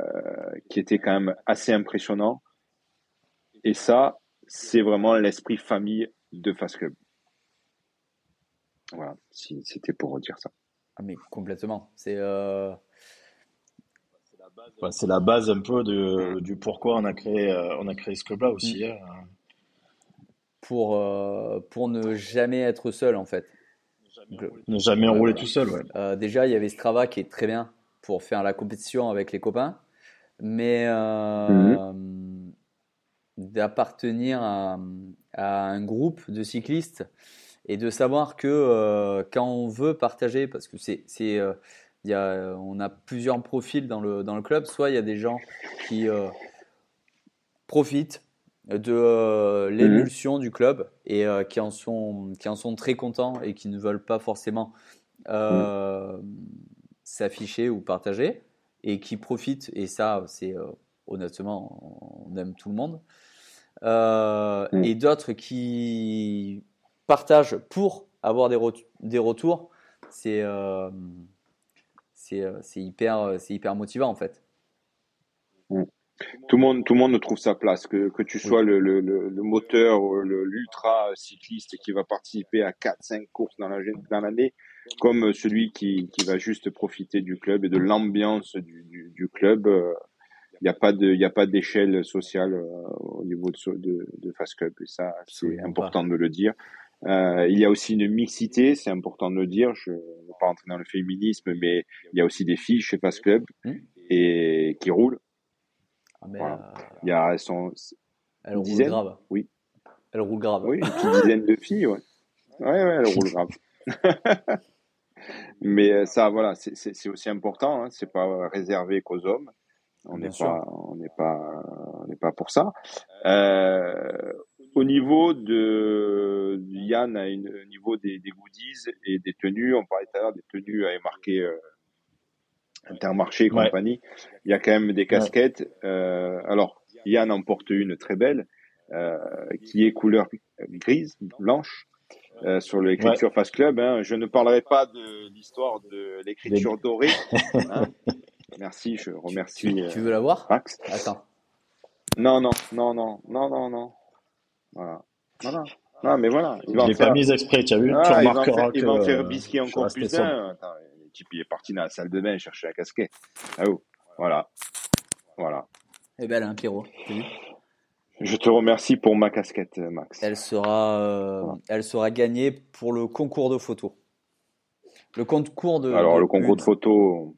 qui était quand même assez impressionnant. Et ça, c'est vraiment l'esprit famille de Fast Club. Voilà, si c'était pour dire ça. Ah, mais complètement. C'est c'est la base un peu de, du pourquoi on a créé, euh, on a créé ce club-là aussi. hein. pour, euh, pour ne jamais être seul en fait. Le- Ne jamais rouler tout seul. Ouais. Euh, déjà, il y avait Strava qui est très bien pour faire la compétition avec les copains, mais euh, d'appartenir à, à un groupe de cyclistes et de savoir que quand on veut partager, parce que c'est, y a, on a plusieurs profils dans le, dans le club, soit il y a des gens qui euh, profitent de euh, l'émulsion du club et euh, qui, en sont, qui en sont très contents et qui ne veulent pas forcément euh, s'afficher ou partager et qui profitent, et ça, c'est euh, honnêtement, on aime tout le monde. Euh, Mm. Et d'autres qui partagent pour avoir des, des retours, c'est euh, c'est euh, c'est hyper, c'est hyper motivant en fait. Tout le monde, tout le monde trouve sa place, que, que tu sois le, le, le, le moteur, l'ultra cycliste qui va participer à 4-5 courses dans la- dans l'année, comme celui qui, qui va juste profiter du club et de l'ambiance du, du, du club. euh, Il n'y a pas de, il y a pas d'échelle sociale euh, au niveau de, de, de Fast Club et ça, c'est important de le dire. Euh, il y a aussi une mixité, c'est important de le dire. Je ne vais pas rentrer dans le féminisme, mais il y a aussi des filles chez Fast Club Mm. et qui roulent. Ah, mais, Voilà. euh, Il y a, elles sont, elle Une roule dizaine grave. Oui. Elle roule grave. oui, une petite dizaine de filles, ouais. Ouais, ouais, elles roulent grave. Mais euh, ça, voilà, c'est aussi important. Hein, c'est pas réservé qu'aux hommes. On n'est pas, on n'est pas, on n'est pas pour ça. Euh, au niveau de Yann, une, au niveau des, des goodies et des tenues, on parlait tout à l'heure des tenues avec marqué euh, Intermarché et Ouais. compagnie. Il y a quand même des casquettes. Euh, alors, Yann en porte une très belle, euh, qui est couleur grise, blanche, euh, sur l'écriture Fast Club. Hein. Je ne parlerai pas de l'histoire de l'écriture dorée. hein. Merci, je remercie Tu, tu veux la voir? Max. Attends. Non, non, non, non, non, non, non. Voilà. Voilà. Non, mais voilà. Il va faire, pas mise exprès, tu as vu? Ah, tu il va en remarqueras faire, il que va en faire euh, bisquer encore plus sobre. un. Attends, le type, il est parti dans la salle de bain chercher la casquette. Ah oh. Voilà. Voilà. Eh ben, elle a un Pierrot. Je te remercie pour ma casquette, Max. Elle sera, euh, Voilà. elle sera gagnée pour le concours de photos. Le concours de. Alors, de le concours de photos,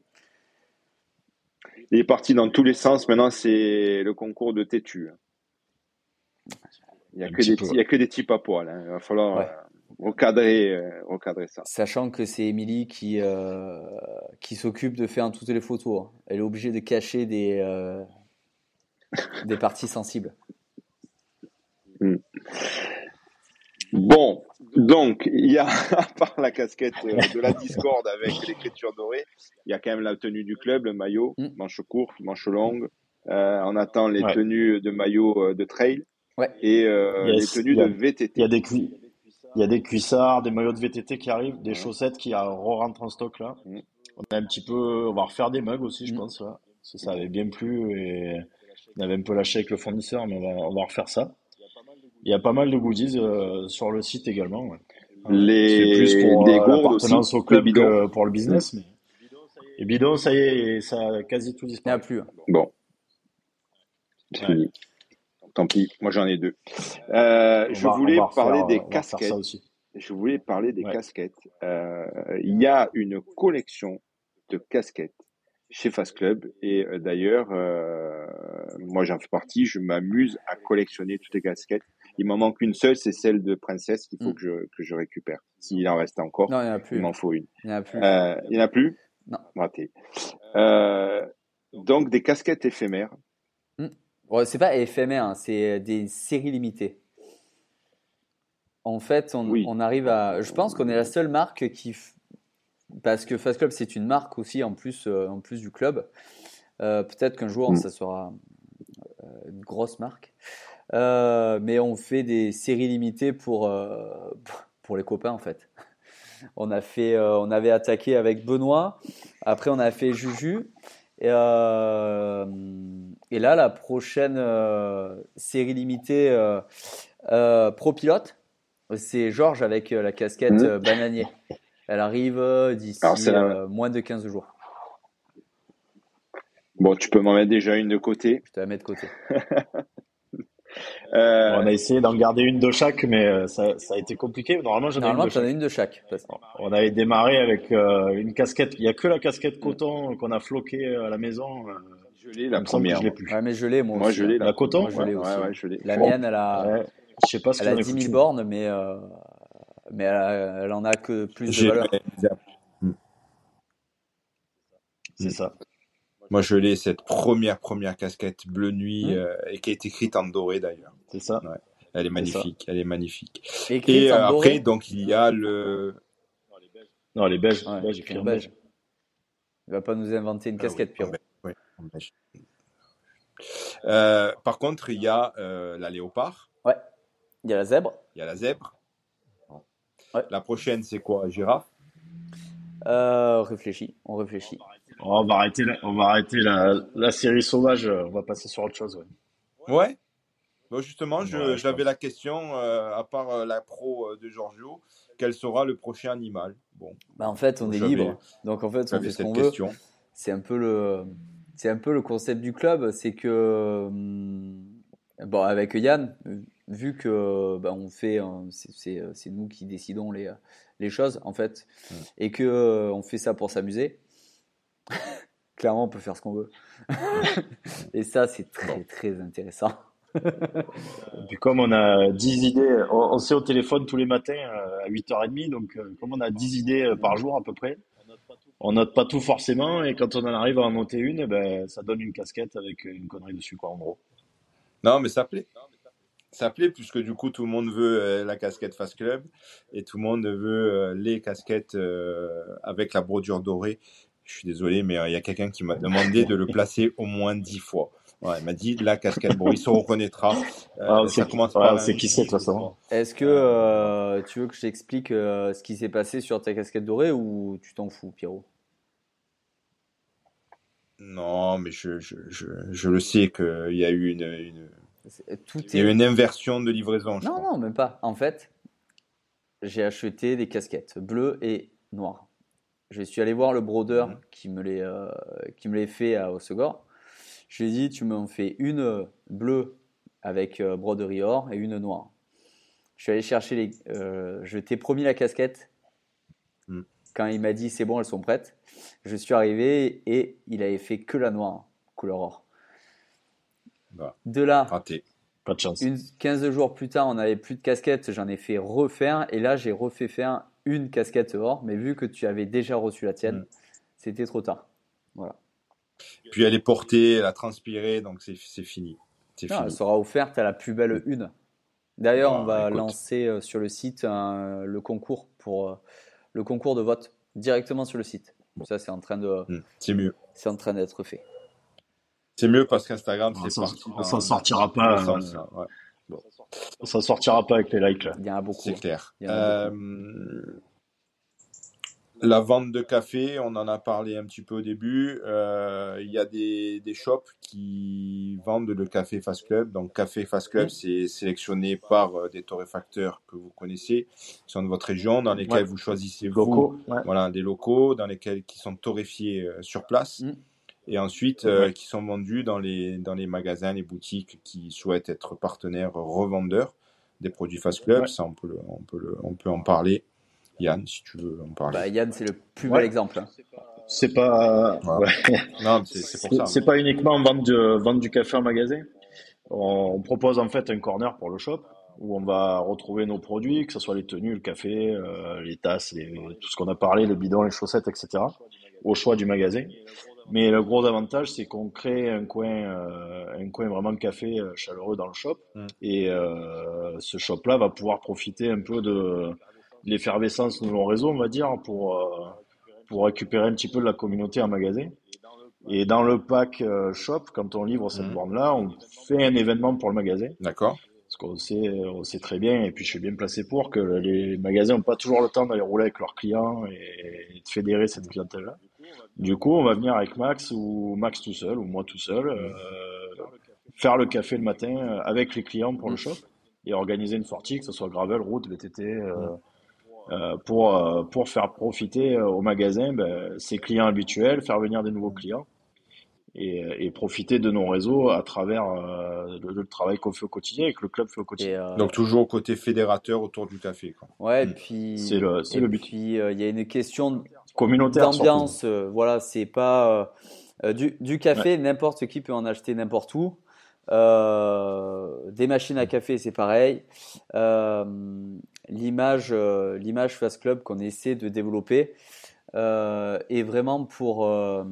il est parti dans tous les sens. Maintenant, c'est le concours de têtu. Il n'y a, que des il y a que des types à poil. hein. Il va falloir Ouais. euh, recadrer, euh, recadrer ça. Sachant que c'est Émilie qui, euh, qui s'occupe de faire toutes les photos. hein. Elle est obligée de cacher des, des parties sensibles. Bon, donc, il y a, à part la casquette de la Discord avec l'écriture dorée, il y a quand même la tenue du club, le maillot, Mm. manche courte, manche longue, Euh, on attend les Ouais. tenues de maillot de trail Ouais. et euh, Yes, les tenues il y a- de VTT. Il y a des cui- il y a des cuissards, des maillots de VTT qui arrivent, des Ouais. chaussettes qui euh, rentrent en stock là. Mm. On a un petit peu, on va refaire des mugs aussi, je Mm. pense. Là. Ça, ça avait bien plu et on avait un peu lâché avec le fournisseur, mais on va, on va refaire ça. Il y a pas mal de goodies euh, sur le site également. ouais. Les, C'est plus pour des gourdes l'appartenance aussi, au club bidon. que pour le business. Mais... Et bidon, ça y est, ça a quasi tout Il n'y disparu. a plus. Bon, c'est fini. Tant pis, moi j'en ai deux. Euh, je va- voulais parler des casquettes. Je voulais parler des casquettes. Il y a une collection de casquettes chez Fast Club et euh, d'ailleurs, euh, moi j'en fais partie. Je m'amuse à collectionner toutes les casquettes. Il m'en manque une seule, c'est celle de Princesse qu'il faut Mm. que je que je récupère. S'il en reste encore, Non, il en m'en faut une. Il n'y en a plus. Euh, il n'y en a plus? Non. Raté. Donc des casquettes éphémères. Ouais, c'est pas éphémère, hein, c'est des séries limitées. En fait, on, Oui. on arrive à. Je pense qu'on est la seule marque qui. Parce que Fast Club, c'est une marque aussi, en plus, euh, en plus du club. Euh, Peut-être qu'un jour, Mm. ça sera euh, une grosse marque. Euh, mais on fait des séries limitées pour, euh, pour les copains, en fait. On, a fait, euh, on avait attaqué avec Benoît. Après, on a fait Juju. Et, euh, et là, la prochaine euh, série limitée euh, euh, Pro Pilote, c'est Georges avec euh, la casquette euh, bananier. Elle arrive euh, d'ici euh, moins de 15 jours. Bon, tu peux m'en mettre déjà une de côté. Je te la mets de côté. Euh, On a essayé d'en garder une de chaque, mais euh, ça, ça a été compliqué. Normalement, j'en ai une de chaque. une de chaque. Parce- On avait démarré avec euh, une casquette. Il n'y a que la casquette coton qu'on a floquée à la maison. Je l'ai la première. je l'ai plus. Ouais, mais je l'ai, moi, Moi, aussi. je l'ai hein. la La coton Moi, je l'ai Ouais, aussi. ouais, ouais, je l'ai. La mienne, elle a, Ouais, je sais pas ce elle a en est 10 000 foutu. bornes, mais, euh, mais elle, a- elle en a que plus de valeur. C'est ça. Moi, je l'ai, cette première, première casquette bleu nuit, Hmm. euh, et qui a été écrite en doré d'ailleurs. C'est ça. Elle est magnifique, elle est magnifique. Écrite Et euh, après, donc, il y a le. Non, les beiges. Ouais, beige, écrit écrit en en beige. beige. Il va pas nous inventer une Ah casquette, oui, Pierrot. Euh, par contre, il y a euh, la léopard, Ouais. Il y a la zèbre. il y a la zèbre. Ouais. La prochaine, c'est quoi Girafe Euh, réfléchis, on réfléchit. Oh, on va arrêter, la, on va arrêter la, la série sauvage. On va passer sur autre chose. Ouais. Ouais. Bon, justement, Ouais, j'avais la question, euh, à part euh, la pro euh, de Giorgio, quel sera le prochain animal? Bon, Bah, en fait, on est libre. Donc, en fait, on fait ce cette qu'on veut. question. C'est un peu le, c'est un peu le concept du club. C'est que, bon, avec Yann, vu que bah, on fait, euh, c'est- nous qui décidons les, les choses, en fait, et que euh, on fait ça pour s'amuser. Clairement, on peut faire ce qu'on veut. et ça, c'est très, très intéressant. Et puis comme on a 10 idées, on, on s'est au téléphone tous les matins euh, à 8h30, donc euh, comme on a 10 idées euh, par jour à peu près, on note pas tout forcément, et quand on en arrive à en noter une, ben, ça donne une casquette avec une connerie dessus, quoi, en gros. Non, mais ça plaît. Ça plaît puisque du coup tout le monde veut euh, la casquette Fast Club et tout le monde veut euh, les casquettes euh, avec la brodure dorée. Je suis désolé, mais il y a quelqu'un qui m'a demandé de le placer au moins dix fois. Ouais, il m'a dit la casquette. Bon, il se reconnaîtra. Euh, Ah, ça commence par on un sait qui c'est, de toute façon. Est-ce que euh, tu veux que je t'explique euh, ce qui s'est passé sur ta casquette dorée ou tu t'en fous, Pierrot? Non, mais je, je, je, je le sais qu'il y a eu une, une- C'est- Tout il y a eu une inversion de livraison. je Non, crois. non, même pas. En fait, j'ai acheté des casquettes bleues et noires. Je suis allé voir le brodeur Mhm. qui me les, euh, qui me les fait à Hossegor. Je lui ai dit, tu m'en fais une bleue avec euh, broderie or et une noire. Je suis allé chercher les. euh, je t'ai promis la casquette. Mhm. Quand il m'a dit c'est bon, elles sont prêtes, je suis arrivé et il avait fait que la noire, couleur or. Bah. De là, Raté. Pas de chance. une, 15 jours plus tard, on n'avait plus de casquette, j'en ai fait refaire, et là j'ai refait faire une casquette or, mais vu que tu avais déjà reçu la tienne, Mm. c'était trop tard. Puis elle est portée, elle a transpiré, donc c'est c'est fini. C'est Non, elle sera offerte à la plus belle une. D'ailleurs, Ah, on va écoute. lancer euh, sur le site un- le concours pour euh, le concours de vote directement sur le site. Ça, c'est en train de, Hmm, C'est mieux. c'est en train d'être fait. C'est mieux parce qu'Instagram, On c'est s'en- parti. on s'en sortira pas, euh, ouais. Ça sortira pas avec les likes là. Il y en a beaucoup. C'est clair. Il y en a Euh, la vente de café, on en a parlé un petit peu au début. Euh, il y a des, des shops qui vendent le café Fast Club. Donc, Café Fast Club, c'est sélectionné par euh, des torréfacteurs que vous connaissez, qui sont de votre région, dans lesquels Ouais. vous choisissez vous, Locaux, ouais. voilà, des locaux, dans lesquels qui sont torréfiés euh, sur place. Mm. Et ensuite, euh, Ouais. qui sont vendus dans les, dans les magasins, les boutiques qui souhaitent être partenaires revendeurs des produits Fast Club. Ça, on peut, le- on, peut le- on peut en parler. Yann, si tu veux en parler. Bah, Yann, c'est le plus Ouais. bel exemple. hein. C'est pas, ouais. non, c'est c'est pour ça. C'est pas uniquement vendre, de, vendre du café en magasin. On, on propose en fait un corner pour le shop où on va retrouver nos produits, que ce soit les tenues, le café, euh, les tasses, les- tout ce qu'on a parlé, le bidon, les chaussettes, etc. Au choix du magasin. Mais le gros avantage, c'est qu'on crée un coin, euh, un coin vraiment de café euh, chaleureux dans le shop. Mm. Et euh, ce shop-là va pouvoir profiter un peu de l'effervescence de nos réseaux, on va dire, pour, euh, pour récupérer un petit peu de la communauté en magasin. Et dans le pack euh, shop, quand on livre cette Mhm. borne-là, on fait un événement pour le magasin. D'accord. Parce qu'on sait, on sait très bien, et puis je suis bien placé pour, que les magasins n'ont pas toujours le temps d'aller rouler avec leurs clients et de fédérer cette clientèle-là. Du coup, on va venir avec Max ou Max tout seul ou moi tout seul, euh, faire le café le matin avec les clients pour le shop et organiser une sortie, que ce soit gravel, route, VTT, euh, euh, pour, euh, pour faire profiter euh, au magasin ben, ses clients habituels, faire venir des nouveaux clients et, et profiter de nos réseaux à travers euh, le, le travail qu'on fait au quotidien et que le club fait au quotidien. euh, Donc, toujours côté fédérateur autour du café. Quoi. ouais, et Mm. puis, C'est le, c'est et le but. puis, euh, il y a une question Communautaire d'ambiance. euh, voilà, c'est pas euh, euh, du, du café, n'importe qui peut en acheter n'importe où. Euh, des machines à café, c'est pareil. Euh, l'image, euh, l'image Fast Club qu'on essaie de développer euh, est vraiment pour euh,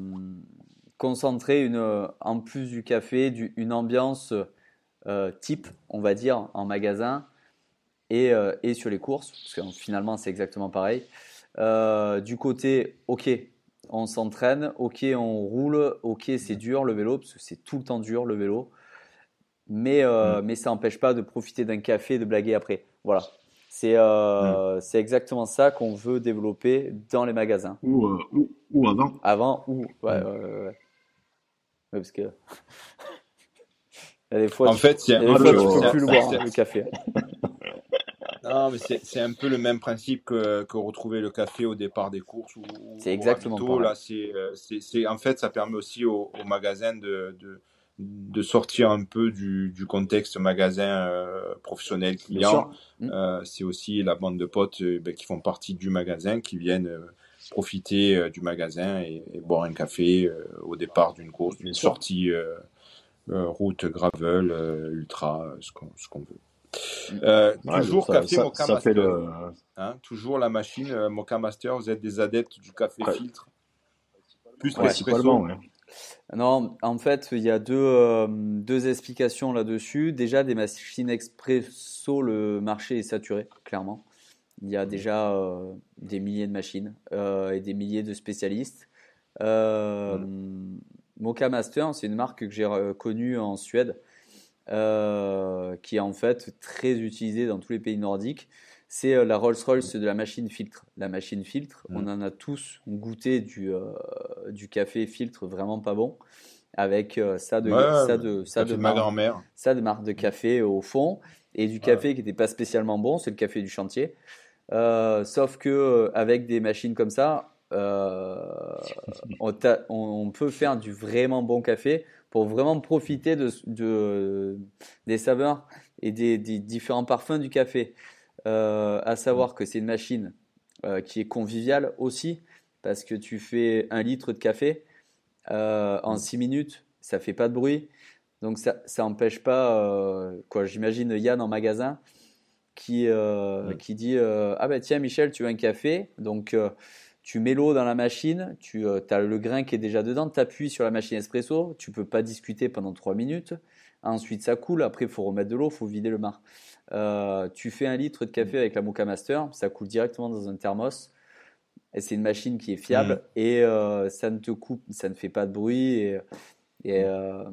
concentrer une, en plus du café, du- une ambiance euh, type, on va dire, en magasin et, euh, et sur les courses, parce que finalement c'est exactement pareil. Euh, du côté, ok, on s'entraîne, ok, on roule, ok, c'est dur le vélo, parce que c'est tout le temps dur le vélo, mais, mais ça n'empêche pas de profiter d'un café et de blaguer après. Voilà. C'est euh, c'est exactement ça qu'on veut développer dans les magasins. Ou, euh, ou, ou avant. Avant ou. Ouais, ouais, ouais, ouais. Ouais, parce que. Il y a des fois, En tu- fait, c'est il y a un peu tu peux plus le boire, le café. Non, mais c'est un peu le même principe que, que retrouver le café au départ des courses ou, ou C'est exactement. Là, c'est, euh, c'est, en fait, ça permet aussi au, au magasin de, de, de sortir un peu du, du contexte magasin euh, professionnel client. sûr. Mm. Euh, c'est aussi la bande de potes euh, ben, qui font partie du magasin, qui viennent euh, profiter euh, du magasin et, et boire un café euh, au départ d'une course, d'une sortie euh, euh, route gravel, euh, ultra, euh, ce qu'on, ce qu'on veut. Euh, Ouais, toujours ça, café ça- Mocha ça fait Master. le. Hein, toujours la machine euh, Mocha Master, vous êtes des adeptes du café Ouais. filtre? Plus Principalement, ouais. Non, en fait, il y a deux, euh, deux explications là-dessus. Déjà, des machines expresso, le marché est saturé, clairement. Il y a déjà euh, des milliers de machines euh, et des milliers de spécialistes. Euh, Mocha Master, c'est une marque que j'ai connue en Suède, qui est en fait très utilisée dans tous les pays nordiques. C'est euh, la Rolls-Royce de la machine filtre. La machine filtre, Mm. on en a tous goûté du, euh, du café filtre vraiment pas bon, avec euh, ça de, Ouais, ça de, ça de grand-mère. ça café au fond et du café qui n'était pas spécialement bon, c'est le café du chantier. Euh, sauf que avec des machines comme ça, on, t'a- on- on peut faire du vraiment bon café pour vraiment profiter de, de- des saveurs et des, des différents parfums du café. Euh, à savoir que c'est une machine euh, qui est conviviale aussi parce que tu fais un litre de café euh, en 6 minutes, ça fait pas de bruit. Donc ça ça empêche pas quoi. J'imagine Yann en magasin qui qui dit ah ben tiens Michel tu veux un café donc tu mets l'eau dans la machine, tu as le grain qui est déjà dedans, tu appuies sur la machine espresso, tu peux pas discuter pendant 3 minutes. Ensuite ça coule, après il faut remettre de l'eau, il faut vider le mar. Euh, tu fais un litre de café avec la Mocha Master, ça coule directement dans un thermos. Et c'est une machine qui est fiable et euh, ça ne te coupe, ça ne fait pas de bruit. Et, Et, euh,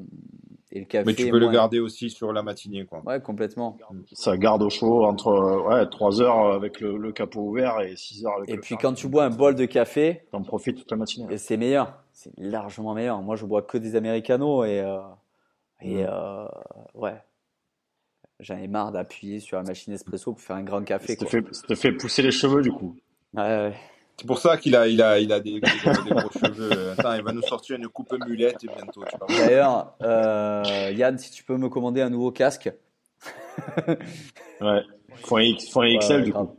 et le café. Mais tu peux le garder aussi sur la matinée, quoi. Ouais, complètement. Ça garde au chaud entre ouais, 3 heures avec le, le capot ouvert et 6 heures avec Et le puis quand tu bois un bol de café, T'en profites toute la matinée. et c'est meilleur. C'est largement meilleur. Moi, je bois que des americanos et, euh, et Mm. euh, ouais. J'en ai marre d'appuyer sur la machine espresso pour faire un grand café. Ça te fait, ça te fait pousser les cheveux du coup. Ouais, ouais. C'est pour ça qu'il a, il a, il a des, des gros, des gros cheveux. Attends, il va nous sortir une coupe mulette bientôt. D'ailleurs, euh, Yann, si tu peux me commander un nouveau casque. Ouais. Faut un, X- faut un Ouais, XL ouais, du grave. coup.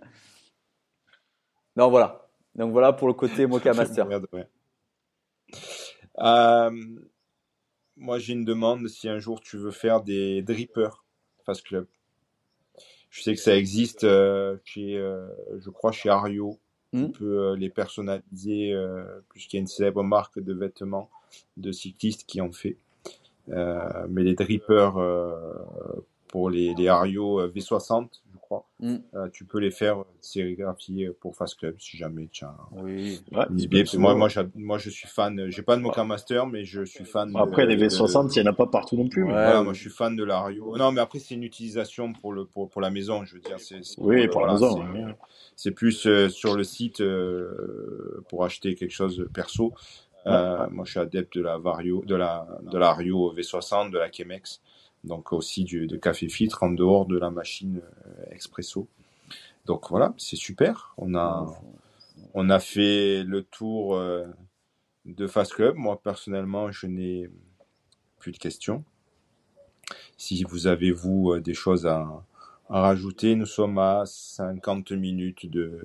Non, voilà. Donc voilà pour le côté Mocha Master. Merde, ouais. Euh, moi, j'ai une demande si un jour tu veux faire des drippers Fast Club. Je sais que ça existe euh, chez, euh, je crois, chez Ario. Hmm. Tu peux euh, les personnaliser, puisqu'il y a une célèbre marque de vêtements de cyclistes qui en fait. Mais les drippers pour les, les Ario euh, V60, je crois, Hmm. euh, tu peux les faire sérigraphier pour Fast Club si jamais tu as Oui. Ouais. Parce moi, moi, j'a- moi, je suis fan. J'ai pas de Mocha Master, mais je suis fan. de- Après les de- V60, il n'y en a pas partout non plus. mais- Ouais. voilà, moi je suis fan de l'Ario. Non, mais après c'est une utilisation pour le pour, pour la maison, je veux dire. Oui, pour la voilà, maison. c'est- ouais. Plus euh, sur le site euh, pour acheter quelque chose de perso. Euh, moi, je suis adepte de la Vario, de la de la Rio V60, de la Chemex, donc aussi du de café filtre en dehors de la machine euh, expresso. Donc voilà, c'est super. On a on a fait le tour euh, de Fast Club. Moi personnellement, je n'ai plus de questions. Si vous avez vous euh, des choses à, à rajouter, nous sommes à 50 minutes de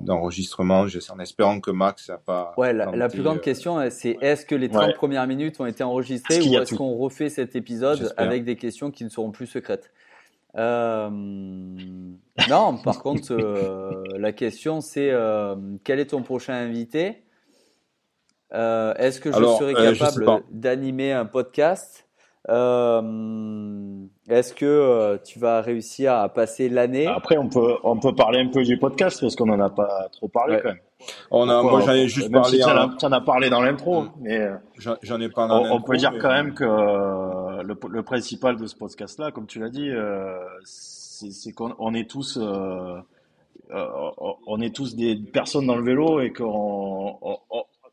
d'enregistrement. J'essaie- En espérant que Max n'a pas. Ouais, la, plus grande euh, question, euh, c'est est-ce que les 30 Ouais. premières minutes ont été enregistrées ou est-ce qu'on refait cet épisode J'espère. avec des questions qui ne seront plus secrètes? Euh, Non, par contre, euh, la question c'est euh, quel est ton prochain invité? Euh, Est-ce que je Alors, serai euh, capable d'animer un podcast? Euh, Est-ce que euh, tu vas réussir à passer l'année? Après, on peut, on peut parler un peu du podcast parce qu'on n'en a pas trop parlé Ouais. quand même. On a, Pourquoi moi, j'en ai juste même parlé. si en tu en as parlé dans l'intro, Mm. mais euh, J'en ai parlé. on, on peut dire mais- quand même que euh, le, le principal de ce podcast-là, comme tu l'as dit, euh, c'est c'est qu'on on est tous, euh, euh, on est tous des personnes dans le vélo et qu'on on,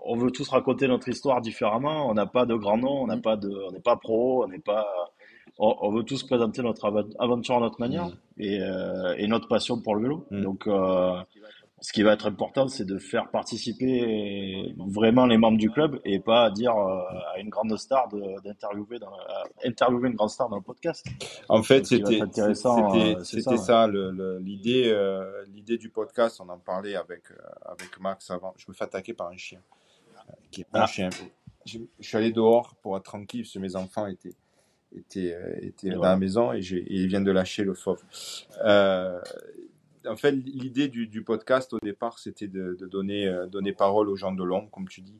on- veut tous raconter notre histoire différemment. On n'a pas de grand nom, on n'a pas de, on n'est pas pro, on n'est pas, on, on veut tous présenter notre aventure à notre manière Mm. et, euh, et notre passion pour le vélo. Mm. Donc, euh, ce qui va être important, c'est de faire participer vraiment les membres du club et pas dire euh, à une grande star d'interviewer interviewer une grande star dans le podcast. En fait, c'était c'était ça, l'idée l'idée du podcast. On en parlait avec avec Max avant. Je me fais attaquer par un chien qui est pas un Ah. chien. Je, je suis allé dehors pour être tranquille parce que mes enfants étaient étaient euh, étaient dans voilà. la maison et, ils viennent de lâcher le fauve. Euh, en fait, l'idée du, du podcast au départ, c'était de, de donner euh, donner parole aux gens de l'ombre, comme tu dis.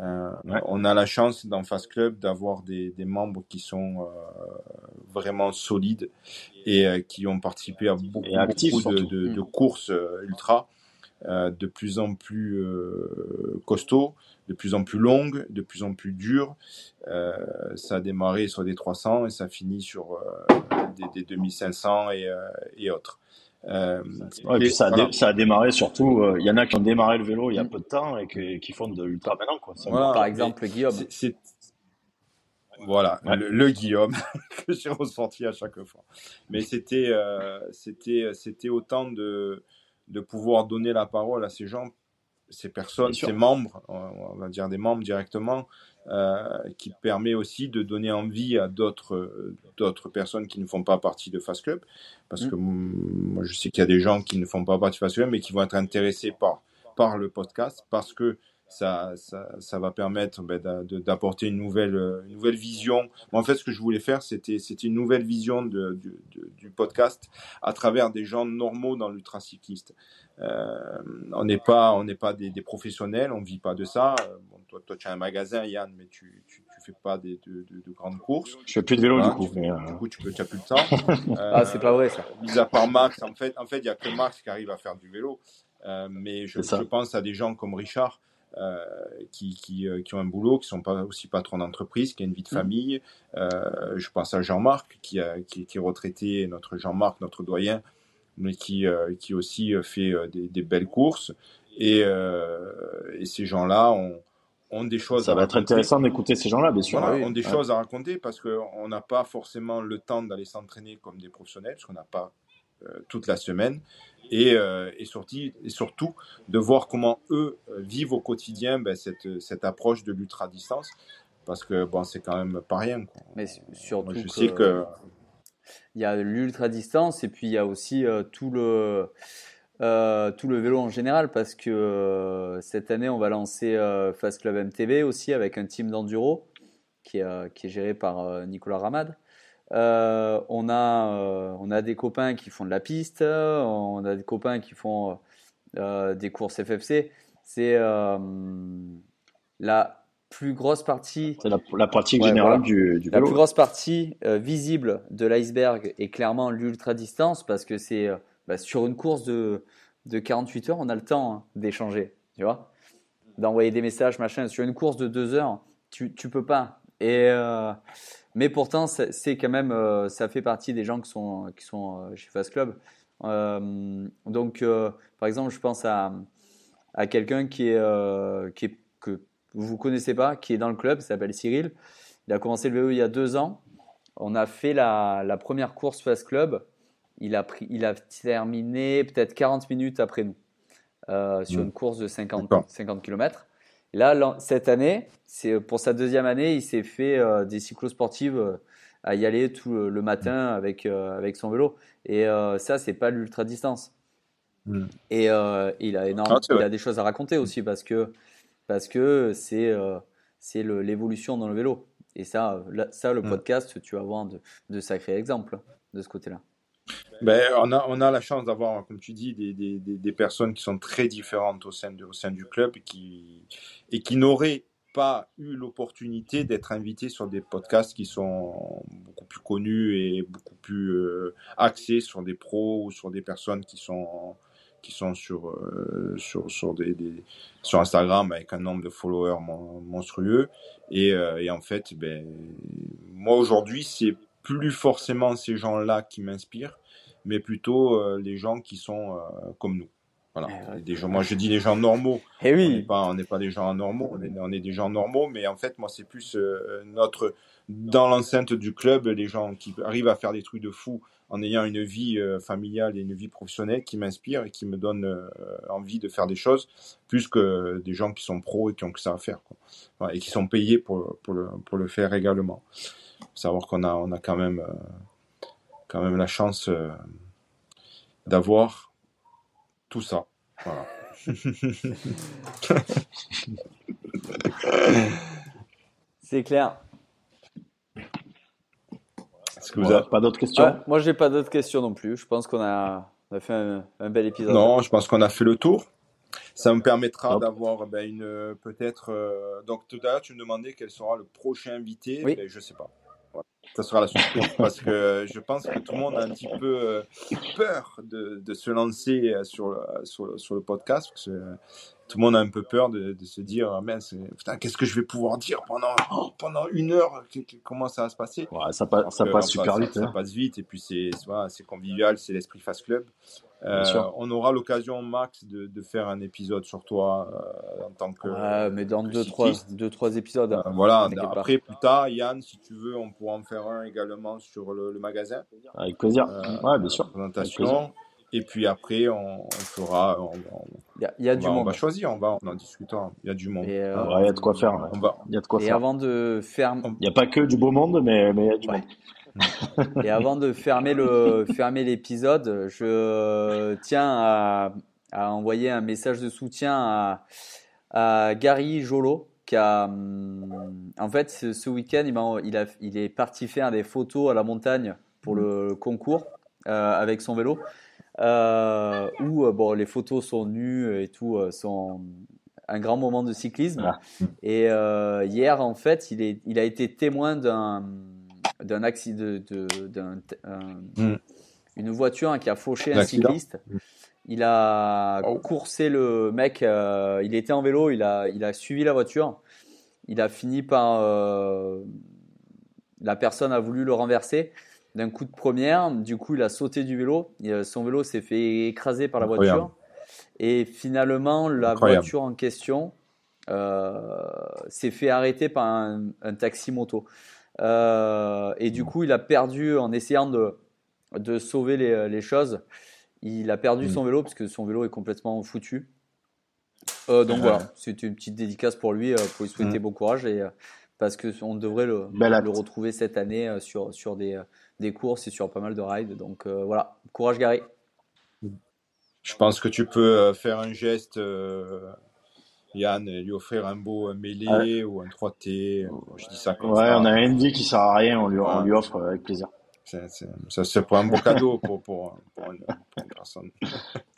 Euh, Ouais. On a la chance dans Fast Club d'avoir des, des membres qui sont euh, vraiment solides et qui ont participé à beaucoup, Et actifs, beaucoup de, de courses ultra, de plus en plus costauds, de plus en plus longues, de plus en plus dures. Euh, ça a démarré sur des 300 et ça finit sur euh, des, des 2500 et, euh, et autres. Euh, Ouais, et puis ça a, voilà. dé- ça a démarré surtout. euh, Il y en a qui ont démarré le vélo il y a peu de temps et qui, qui font de l'ultra maintenant. Quoi. Ça- Voilà, Par exemple, Guillaume. Voilà, Ouais. le, le Guillaume que j'ai ressorti à chaque fois. Mais c'était euh, c'était c'était autant de de pouvoir donner la parole à ces gens, ces personnes, ces membres, on on va dire des membres directement, euh, qui permet aussi de donner envie à d'autres d'autres personnes qui ne font pas partie de Fast Club, parce Mm. que mm, moi je sais qu'il y a des gens qui ne font pas partie de Fast Club, mais qui vont être intéressés par par le podcast, parce que ça, ça, ça va permettre ben, d'apporter une nouvelle, euh, une nouvelle vision. En fait, ce que je voulais faire, c'était c'était une nouvelle vision de, du, du- du podcast à travers des gens normaux dans l'ultracycliste. Euh, on n'est pas, on n'est pas des, des professionnels, on vit pas de ça. Euh, Bon, toi, toi, tu as un magasin, Yann, mais tu, tu, tu fais pas des, de, de, de grandes courses. Je fais plus de vélo du coup. tu, mais, euh, du coup, tu peux, tu as plus le temps. Ah, c'est pas vrai ça. Mis à part Max, en fait, en fait, il y a que Max qui arrive à faire du vélo. Euh, mais je pense à des gens comme Richard euh, qui, qui, euh, qui, ont un boulot, qui sont pas aussi patrons d'entreprise, qui ont une vie de mmh. famille. Euh, je pense à Jean-Marc, qui, a, qui, qui, est retraité, notre Jean-Marc, notre doyen, mais qui, qui aussi fait des, des belles courses. Et, et ces gens-là ont, ont des choses Ça va être intéressant d'écouter ces gens-là, bien sûr. Voilà, ont des choses à raconter parce qu'on n'a pas forcément le temps d'aller s'entraîner comme des professionnels, parce qu'on n'a pas toute la semaine et, euh, et, surtout, et surtout de voir comment eux euh, vivent au quotidien ben, cette, cette approche de l'ultra-distance, parce que bon, c'est quand même pas rien. Quoi. Mais surtout, je sais que... Il y a l'ultra-distance et puis il y a aussi euh, tout, le, euh, tout le vélo en général, parce que euh, cette année, on va lancer Fast Club MTV aussi avec un team d'enduro qui est géré par Nicolas Ramad. Euh, on, a, euh, on a des copains qui font de la piste, on a des copains qui font euh, des courses FFC. C'est la plus grosse partie. C'est la, pratique générale du, du, vélo. La plus grosse partie visible de l'iceberg est clairement l'ultra distance parce que c'est bah, sur une course de, de 48 heures, on a le temps hein, d'échanger, tu vois, d'envoyer des messages, machin. Sur une course de 2 heures, tu, tu peux pas. Et, mais pourtant, c'est quand même, euh, ça fait partie des gens qui sont, qui sont euh, chez Fast Club. Euh, donc, par exemple, je pense à, à quelqu'un qui est, qui est, que vous ne connaissez pas, qui est dans le club, s'appelle Cyril. Il a commencé le vélo il y a deux ans. On a fait la, la première course Fast Club. Il a, pris, il a terminé peut-être 40 minutes après nous sur mmh. une course de 50, 50 km. Là, cette année, c'est pour sa deuxième année, il s'est fait euh, des cyclosportives euh, à y aller tout le, matin avec, euh, avec son vélo. Et ça, c'est pas l'ultra distance. Hmm. Et il a ah, il a des choses à raconter aussi parce que parce que c'est c'est l'évolution dans le vélo. Et ça, ça le hmm. podcast, tu vas voir de, de sacrés exemples de ce côté-là. Ben, on, a, on a la chance d'avoir, comme tu dis, des, des, des, personnes qui sont très différentes au sein, de, au sein du club et qui, et qui n'auraient pas eu l'opportunité d'être invités sur des podcasts qui sont beaucoup plus connus et beaucoup plus euh, axés sur des pros ou sur des personnes qui sont qui sont sur euh, sur sur des, des, sur Instagram avec un nombre de followers monstrueux. Et, euh, et en fait ben moi aujourd'hui c'est plus forcément ces gens-là qui m'inspirent, mais plutôt euh, les gens qui sont euh, comme nous. Voilà. Eh des gens, moi, je dis les gens normaux. Et eh oui. On n'est pas, on n'est pas des gens normaux. On est, on est, des gens normaux, mais en fait, moi, c'est plus euh, notre dans l'enceinte du club, les gens qui arrivent à faire des trucs de fou en ayant une vie familiale et une vie professionnelle qui m'inspirent et qui me donnent envie de faire des choses, plus que des gens qui sont pros et qui ont que ça à faire, quoi. et qui sont payés pour, pour, le, pour le faire également savoir qu'on a, on a quand même, quand même la chance euh, d'avoir tout ça. Voilà. C'est clair. Est-ce que vous n'avez pas d'autres questions? Moi, j'ai pas d'autres questions non plus. Je pense qu'on a, fait un, bel épisode. Non, je pense qu'on a fait le tour. Ça me permettra d'avoir ben, une peut-être. Euh, donc tout à l'heure, tu me demandais quel sera le prochain invité. Oui. Ben, je sais pas ça sera la surprise parce que je pense que tout le monde a un petit peu euh, peur de, de se lancer euh, sur le, sur, sur le podcast. Tout le monde a un peu peur de, de se dire putain, qu'est-ce que je vais pouvoir dire pendant, oh, pendant une heure Comment ça va se passer? Ouais, Ça, passe, ça passe super vite. Ça, hein. passe vite et puis c'est convivial, c'est l'esprit Fast Club. Euh, on aura l'occasion, Max, de, de, faire un épisode sur toi euh, en tant que. Ah, mais dans deux trois, deux, trois épisodes. Euh, voilà, après, plus tard, Yann, si tu veux, on pourra en faire un également sur le, le magasin. Avec plaisir. ouais, bien sûr. Présentation. Et puis après, on, on fera. Il y a, du monde. On va choisir, on va en discutant. Il y a du monde. Il y a de quoi faire. Il y a de quoi et faire. avant de faire. Il n'y a pas que du beau monde, mais il y a du monde. Et avant de fermer le fermer l'épisode, je tiens à, à, envoyer un message de soutien à, à Gary Jolo qui a hum, en fait ce, week-end il, il, a, il est parti faire des photos à la montagne pour le concours euh, avec son vélo euh, où euh, bon les photos sont nues et tout sont un grand moment de cyclisme ah. et hier en fait il, est, il a été témoin d'un d'un accident, d'une mm. une voiture qui a fauché un cycliste. Il a Oh. coursé le mec. euh, il était en vélo. Il a, il a suivi la voiture. Il a fini par. euh, la personne a voulu le renverser d'un coup de première. Du coup, il a sauté du vélo. Euh, son vélo s'est fait écraser par la Incroyable. voiture. Et finalement, la Incroyable. voiture en question euh, s'est fait arrêter par un, un taxi moto. Euh, et du coup, il a perdu en essayant de, de sauver les, les choses. Il a perdu Mm. son vélo parce que son vélo est complètement foutu. Euh, donc voilà, c'était une petite dédicace pour lui, pour lui souhaiter Mm. bon courage et parce que on devrait le, le retrouver cette année sur, sur des, des courses et sur pas mal de rides. Donc euh, voilà, courage Gary. Je pense que tu peux euh, faire un geste, euh, Yann, et lui offrir un beau mêlé ou un 3T. euh, Je dis ça comme Ouais, ça. on a un Andy qui sert à rien, on lui, on Ouais. lui offre avec plaisir. C'est- Ça, c'est pour un beau cadeau pour, pour, pour une, pour une personne.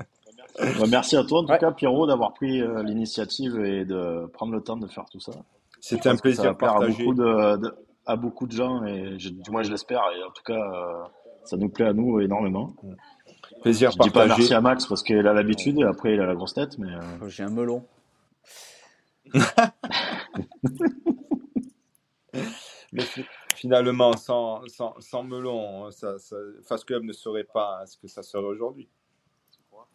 Bah, merci à toi en tout Ouais. cas, Pierrot, d'avoir pris euh, l'initiative et de prendre le temps de faire tout ça. C'était un plaisir partagé. beaucoup de, de- à beaucoup de gens et je- du moins je l'espère et en tout cas euh, ça nous plaît à nous énormément. Plaisir Je dis pas merci à Max parce qu'il a l'habitude et après il a la grosse tête mais euh, Oh, J'ai un melon. Mais fi- finalement, sans, sans, sans melon, ça, ça, Fast Club ne serait pas ce que ça serait aujourd'hui.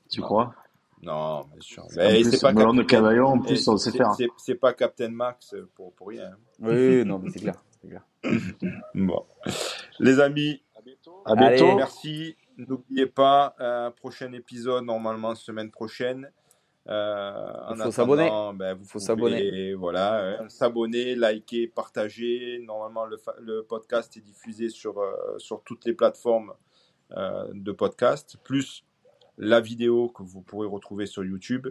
tu Non. crois? Non, bien sûr. Mais c'est pas melon de Captain- Cavaillon, en plus on sait c'est- faire. C'est pas Captain Max pour, pour rien. Oui, non, mais c'est clair. Clair. Bon. Les amis, À bientôt. merci. N'oubliez pas, un prochain épisode, normalement, semaine prochaine. Euh, Il faut s'abonner. ben, vous faut s'abonner. Voilà, euh, s'abonner, liker, partager. Normalement, le, podcast est diffusé sur, euh, sur toutes les plateformes euh, de podcast, plus la vidéo que vous pourrez retrouver sur YouTube.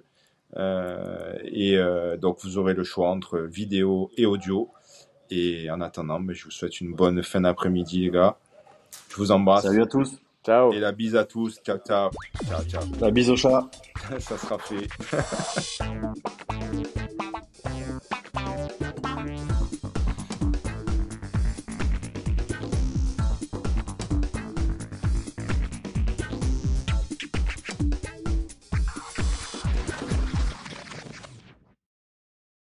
Euh, et euh, donc, vous aurez le choix entre vidéo et audio. Et en attendant, ben, je vous souhaite une bonne fin d'après-midi, les gars. Je vous embrasse. Salut à tous. Ciao. Et la bise à tous. Ciao, ciao. Ciao, ciao. La bise au chat. Ça sera fait.